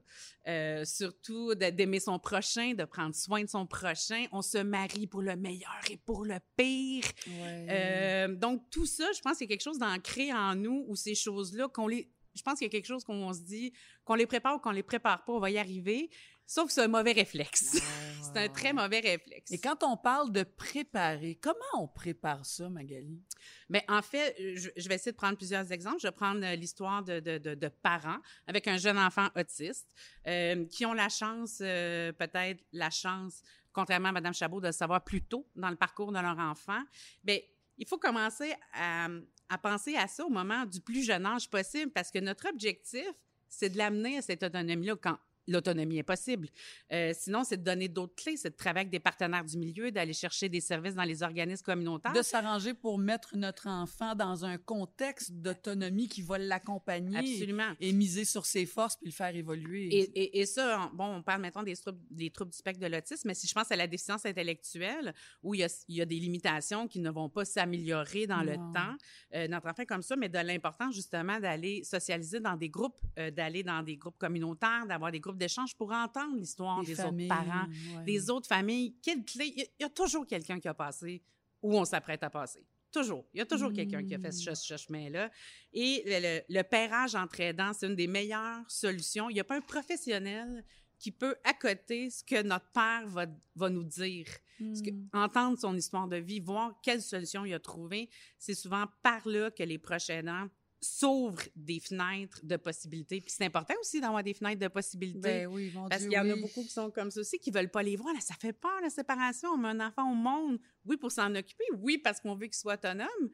Euh, surtout d'aimer son prochain, de prendre soin de son prochain. On se marie pour le meilleur et pour le pire. Ouais. Euh, donc, tout ça, je pense qu'il y a quelque chose d'ancré en nous où ces choses-là, qu'on les. Je pense qu'il y a quelque chose qu'on se dit, qu'on les prépare ou qu'on les prépare pas, on va y arriver. Sauf que c'est un mauvais réflexe. c'est un très mauvais réflexe. Et quand on parle de préparer, comment on prépare ça, Magali? Mais en fait, je, vais essayer de prendre plusieurs exemples. Je vais prendre euh, l'histoire de, de, de, parents avec un jeune enfant autiste euh, qui ont la chance, euh, peut-être la chance, contrairement à Mme Chabot, de le savoir plus tôt dans le parcours de leur enfant. Bien, il faut commencer à, à penser à ça au moment du plus jeune âge possible parce que notre objectif, c'est de l'amener à cette autonomie-là quand l'autonomie est possible. Euh, sinon, c'est de donner d'autres clés, c'est de travailler avec des partenaires du milieu, d'aller chercher des services dans les organismes communautaires. De s'arranger pour mettre notre enfant dans un contexte d'autonomie qui va l'accompagner. Absolument. Et, miser sur ses forces puis le faire évoluer. Et, et, ça, bon, on parle maintenant des troubles, des troubles du spectre de l'autisme, mais si je pense à la déficience intellectuelle, où il y a, il y a des limitations qui ne vont pas s'améliorer dans le temps, euh, notre enfant comme ça, mais de l'importance justement d'aller socialiser dans des groupes, euh, d'aller dans des groupes communautaires, d'avoir des groupes d'échange pour entendre l'histoire des, autres parents, des autres familles. Quelle clé? Il y, a toujours quelqu'un qui a passé où on s'apprête à passer. Toujours. Il y a toujours quelqu'un qui a fait ce, mmh. chemin-là. Et le, le, pairage entre aidants, c'est une des meilleures solutions. Il n'y a pas un professionnel qui peut accoter ce que notre père va, va nous dire. que, mmh. entendre son histoire de vie, voir quelle solution il a trouvé, c'est souvent par là que les proches aidants s'ouvre des fenêtres de possibilités. Puis c'est important aussi d'avoir des fenêtres de possibilités. Ben oui, mon Parce qu'il y en a beaucoup qui sont comme ça aussi, qui veulent pas les voir. Là, ça fait peur, la séparation. On met un enfant au monde, oui, pour s'en occuper, oui, parce qu'on veut qu'il soit autonome.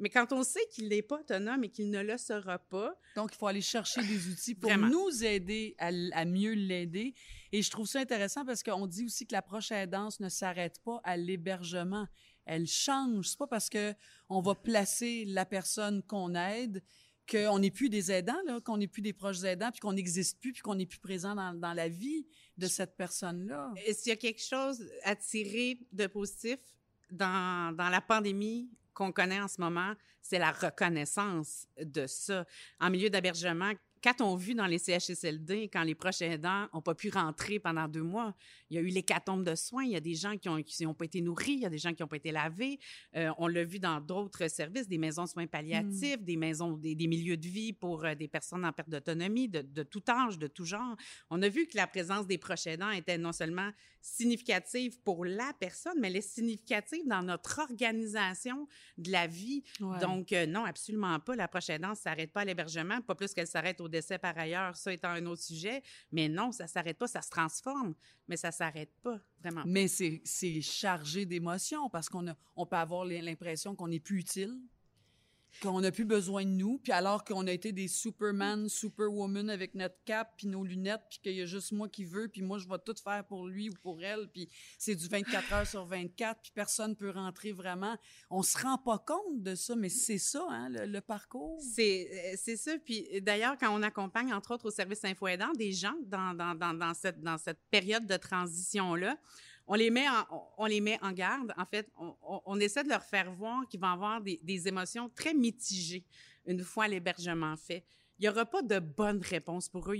Mais quand on sait qu'il n'est pas autonome et qu'il ne le sera pas. Donc, il faut aller chercher des outils pour nous aider à, à mieux l'aider. Et je trouve ça intéressant parce qu'on dit aussi que l'approche aidance ne s'arrête pas à l'hébergement elle change. C'est pas parce que on va placer la personne qu'on aide qu'on n'est plus des aidants, qu'on n'est plus des proches aidants, puis qu'on n'existe plus, puis qu'on n'est plus présent dans, la vie de cette personne-là. S'il y a quelque chose à tirer de positif dans, dans la pandémie qu'on connaît en ce moment, c'est la reconnaissance de ça. En milieu d'hébergement, quand on vu dans les CHSLD, quand les proches aidants n'ont pas pu rentrer pendant deux mois, il y a eu l'hécatombe de soins. Il y a des gens qui n'ont pas été nourris, il y a des gens qui n'ont pas été lavés. Euh, on l'a vu dans d'autres services, des maisons de soins palliatifs, mm. des maisons, des, milieux de vie pour euh, des personnes en perte d'autonomie, de, de, tout âge, de tout genre. On a vu que la présence des proches aidants était non seulement significative pour la personne, mais elle est significative dans notre organisation de la vie. Donc, euh, non, absolument pas. La proche aidante ne s'arrête pas à l'hébergement, pas plus qu'elle s'arrête au décès par ailleurs, ça étant un autre sujet. Mais non, ça s'arrête pas, ça se transforme, mais ça s'arrête pas, vraiment. Mais c'est chargé d'émotions parce qu'on on peut avoir l'impression qu'on n'est plus utile qu'on n'a plus besoin de nous, puis alors qu'on a été des Superman, Superwoman avec notre cap, puis nos lunettes, puis qu'il y a juste moi qui veux, puis moi je vais tout faire pour lui ou pour elle, puis c'est du 24 heures sur 24, puis personne peut rentrer vraiment. On se rend pas compte de ça, mais c'est ça, hein, le, parcours. C'est, euh, c'est ça. Puis d'ailleurs, quand on accompagne, entre autres, au service info-aidant, des gens dans, dans, dans, dans, cette, dans cette période de transition-là, on les met en, on les met en garde. En fait, on, essaie de leur faire voir qu'ils vont avoir des, émotions très mitigées une fois l'hébergement fait. Il n'y aura pas de bonne réponse pour eux.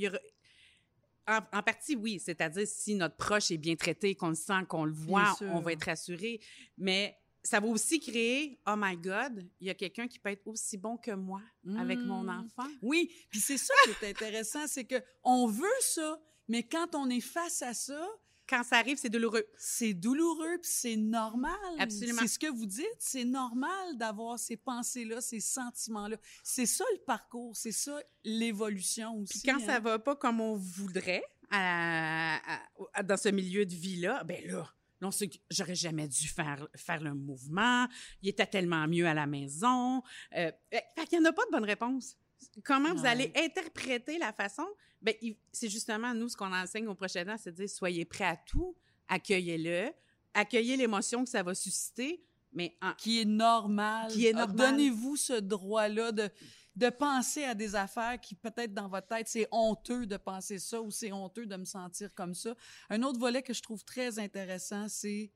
en, partie, oui, c'est-à-dire si notre proche est bien traité, qu'on le sent, qu'on le voit, on va être rassuré. Mais ça va aussi créer, oh my God, il y a quelqu'un qui peut être aussi bon que moi avec mon mmh. enfant. Oui, puis c'est ça qui est intéressant, c'est que on veut ça, mais quand on est face à ça, quand ça arrive, c'est douloureux. C'est douloureux, puis c'est normal. Absolument. C'est ce que vous dites. C'est normal d'avoir ces pensées-là, ces sentiments-là. C'est ça le parcours, c'est ça l'évolution aussi. Puis quand ça hein. va pas comme on voudrait dans ce milieu de vie-là, ben là, non, j'aurais jamais dû faire, faire le mouvement. Il était tellement mieux à la maison. Euh, fait qu'il n'y en a pas de bonne réponse. Comment vous allez interpréter la façon? Ben, c'est justement, nous, ce qu'on enseigne aux prochains c'est de dire, soyez prêts à tout, accueillez-le, accueillez l'émotion que ça va susciter, mais qui est normal. Qui est normal. Donnez-vous ce droit-là de, de penser à des affaires qui, peut-être, dans votre tête, c'est honteux de penser ça ou c'est honteux de me sentir comme ça. Un autre volet que je trouve très intéressant, c'est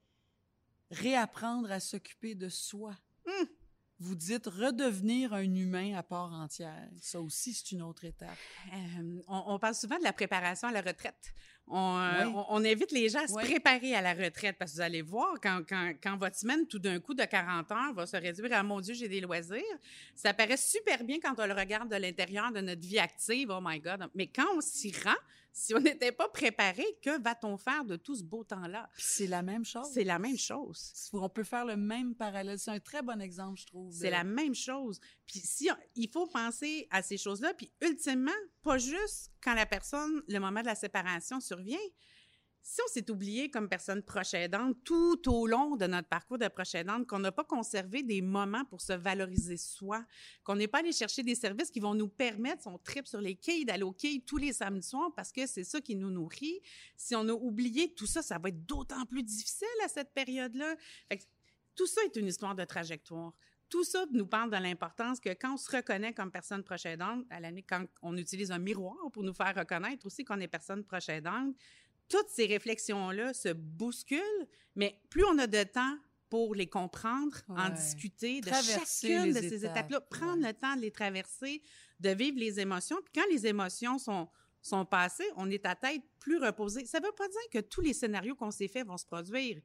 réapprendre à s'occuper de soi. Hum! Vous dites redevenir un humain à part entière. Ça aussi, c'est une autre étape. Euh, on, parle souvent de la préparation à la retraite. On, euh, invite les gens à se préparer à la retraite parce que vous allez voir, quand, quand, votre semaine, tout d'un coup, de 40 heures, va se réduire à « mon Dieu, j'ai des loisirs », ça paraît super bien quand on le regarde de l'intérieur de notre vie active. Oh my God! Mais quand on s'y rend, Si on n'était pas préparé, que va-t-on faire de tout ce beau temps-là? c'est la même chose. C'est la même chose. On peut faire le même parallèle. C'est un très bon exemple, je trouve. C'est la même chose. Puis si il faut penser à ces choses-là, puis ultimement, pas juste quand la personne, le moment de la séparation survient, si on s'est oublié comme personne proche aidante tout au long de notre parcours de proche aidante, qu'on n'a pas conservé des moments pour se valoriser soi, qu'on n'est pas allé chercher des services qui vont nous permettre, son trip sur les quilles, d'aller aux quilles tous les samedis soirs parce que c'est ça qui nous nourrit. Si on a oublié tout ça, ça va être d'autant plus difficile à cette période-là. Tout ça est une histoire de trajectoire tout ça nous parle de l'importance que quand on se reconnaît comme personne proche aidante, à l'année, quand on utilise un miroir pour nous faire reconnaître aussi qu'on est personne proche aidante, toutes ces réflexions-là se bousculent, mais plus on a de temps pour les comprendre, en discuter de chacune de ces étapes-là, prendre le temps de les traverser, de vivre les émotions. Puis quand les émotions sont, sont passées, on est à tête plus reposée. Ça ne veut pas dire que tous les scénarios qu'on s'est faits vont se produire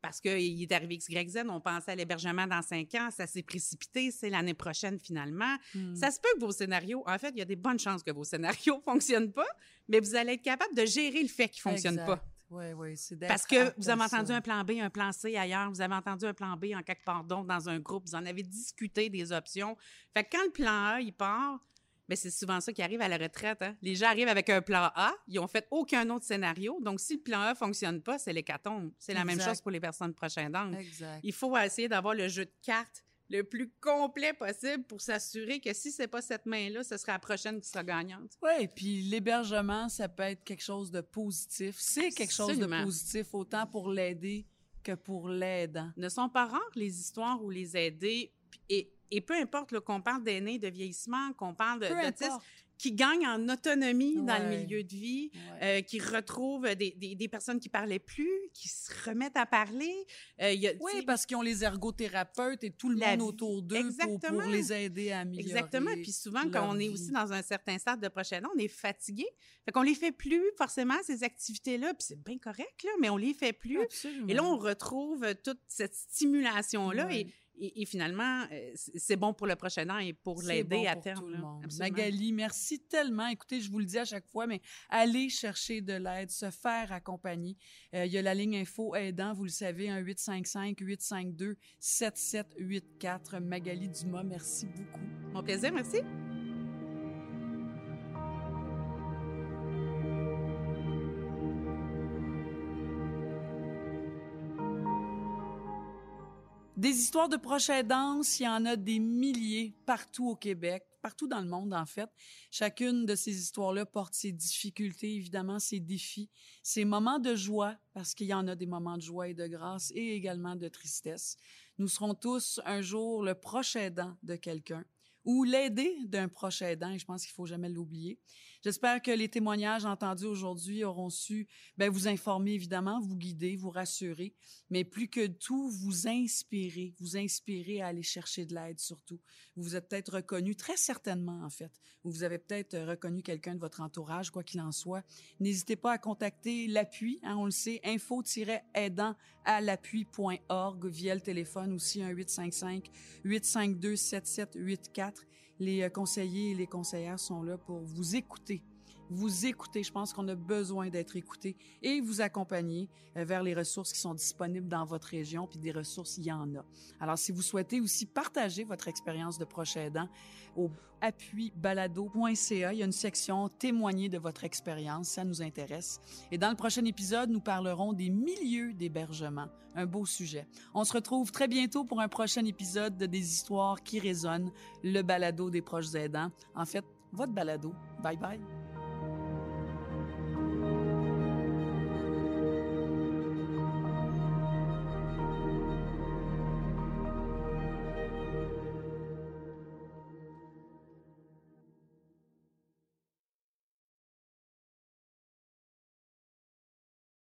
parce qu'il est arrivé XYZ, on pensait à l'hébergement dans cinq ans, ça s'est précipité, c'est l'année prochaine finalement. Hmm. Ça se peut que vos scénarios, en fait, il y a des bonnes chances que vos scénarios ne fonctionnent pas, mais vous allez être capable de gérer le fait qu'ils ne fonctionnent pas. Oui, oui, c'est Parce que vous avez entendu un plan B, un plan C ailleurs, vous avez entendu un plan B en quelque part d'autre dans un groupe, vous en avez discuté des options. Fait que quand le plan A, il part, mais c'est souvent ça qui arrive à la retraite. Hein. Les gens arrivent avec un plan A, ils ont fait aucun autre scénario. Donc, si le plan A fonctionne pas, c'est l'hécatombe. C'est la même chose pour les personnes prochaines Exact. Il faut essayer d'avoir le jeu de cartes le plus complet possible pour s'assurer que si c'est pas cette main-là, ce sera la prochaine qui sera gagnante. Oui, puis l'hébergement, ça peut être quelque chose de positif. C'est quelque chose de positif autant pour l'aider que pour l'aidant. Ne sont pas rares les histoires où les aider et et peu importe qu'on parle d'aînés, de vieillissement, qu'on parle de, qui gagnent en autonomie dans le milieu de vie, euh, qui retrouvent des, des, des, personnes qui parlaient plus, qui se remettent à parler. Euh, y a, oui, parce qu'ils ont les ergothérapeutes et tout le monde autour d'eux pour, pour, les aider à améliorer Exactement. Puis souvent, quand on est aussi dans un certain stade de prochaine on est fatigué. Fait qu'on les fait plus forcément, ces activités-là. Puis c'est bien correct, là, mais on les fait plus. Et là, on retrouve toute cette stimulation-là. Et et, finalement, euh, c'est bon pour le prochain an et pour l'aider à terme. Magali, merci tellement. Écoutez, je vous le dis à chaque fois, mais allez chercher de l'aide, se faire accompagner. Euh, il y a la ligne info aidant, vous le savez, un 855-852-7784. Magali Dumas, merci beaucoup. Mon plaisir, merci. Des histoires de proches aidants, il y en a des milliers partout au Québec, partout dans le monde en fait. Chacune de ces histoires-là porte ses difficultés, évidemment, ses défis, ses moments de joie, parce qu'il y en a des moments de joie et de grâce, et également de tristesse. Nous serons tous un jour le proche aidant de quelqu'un ou l'aider d'un proche aidant. Je pense qu'il faut jamais l'oublier. J'espère que les témoignages entendus aujourd'hui auront su ben, vous informer, évidemment, vous guider, vous rassurer, mais plus que tout, vous inspirer, vous inspirer à aller chercher de l'aide surtout. Vous vous êtes peut-être reconnu, très certainement en fait, vous avez peut-être reconnu quelqu'un de votre entourage, quoi qu'il en soit. N'hésitez pas à contacter l'appui, hein, on le sait, info-aidant à l'appui.org via le téléphone aussi 1-855-852-7784 les euh, conseillers et les conseillères sont là pour vous écouter. Vous écouter, je pense qu'on a besoin d'être écouté et vous accompagner euh, vers les ressources qui sont disponibles dans votre région, puis des ressources, il y en a. Alors, si vous souhaitez aussi partager votre expérience de proche aidant, au appuibalado.ca, il y a une section témoigner de votre expérience, ça nous intéresse. Et dans le prochain épisode, nous parlerons des milieux d'hébergement, un beau sujet. On se retrouve très bientôt pour un prochain épisode de des histoires qui résonnent, le balado des proches aidants. En fait, votre balado. Bye bye.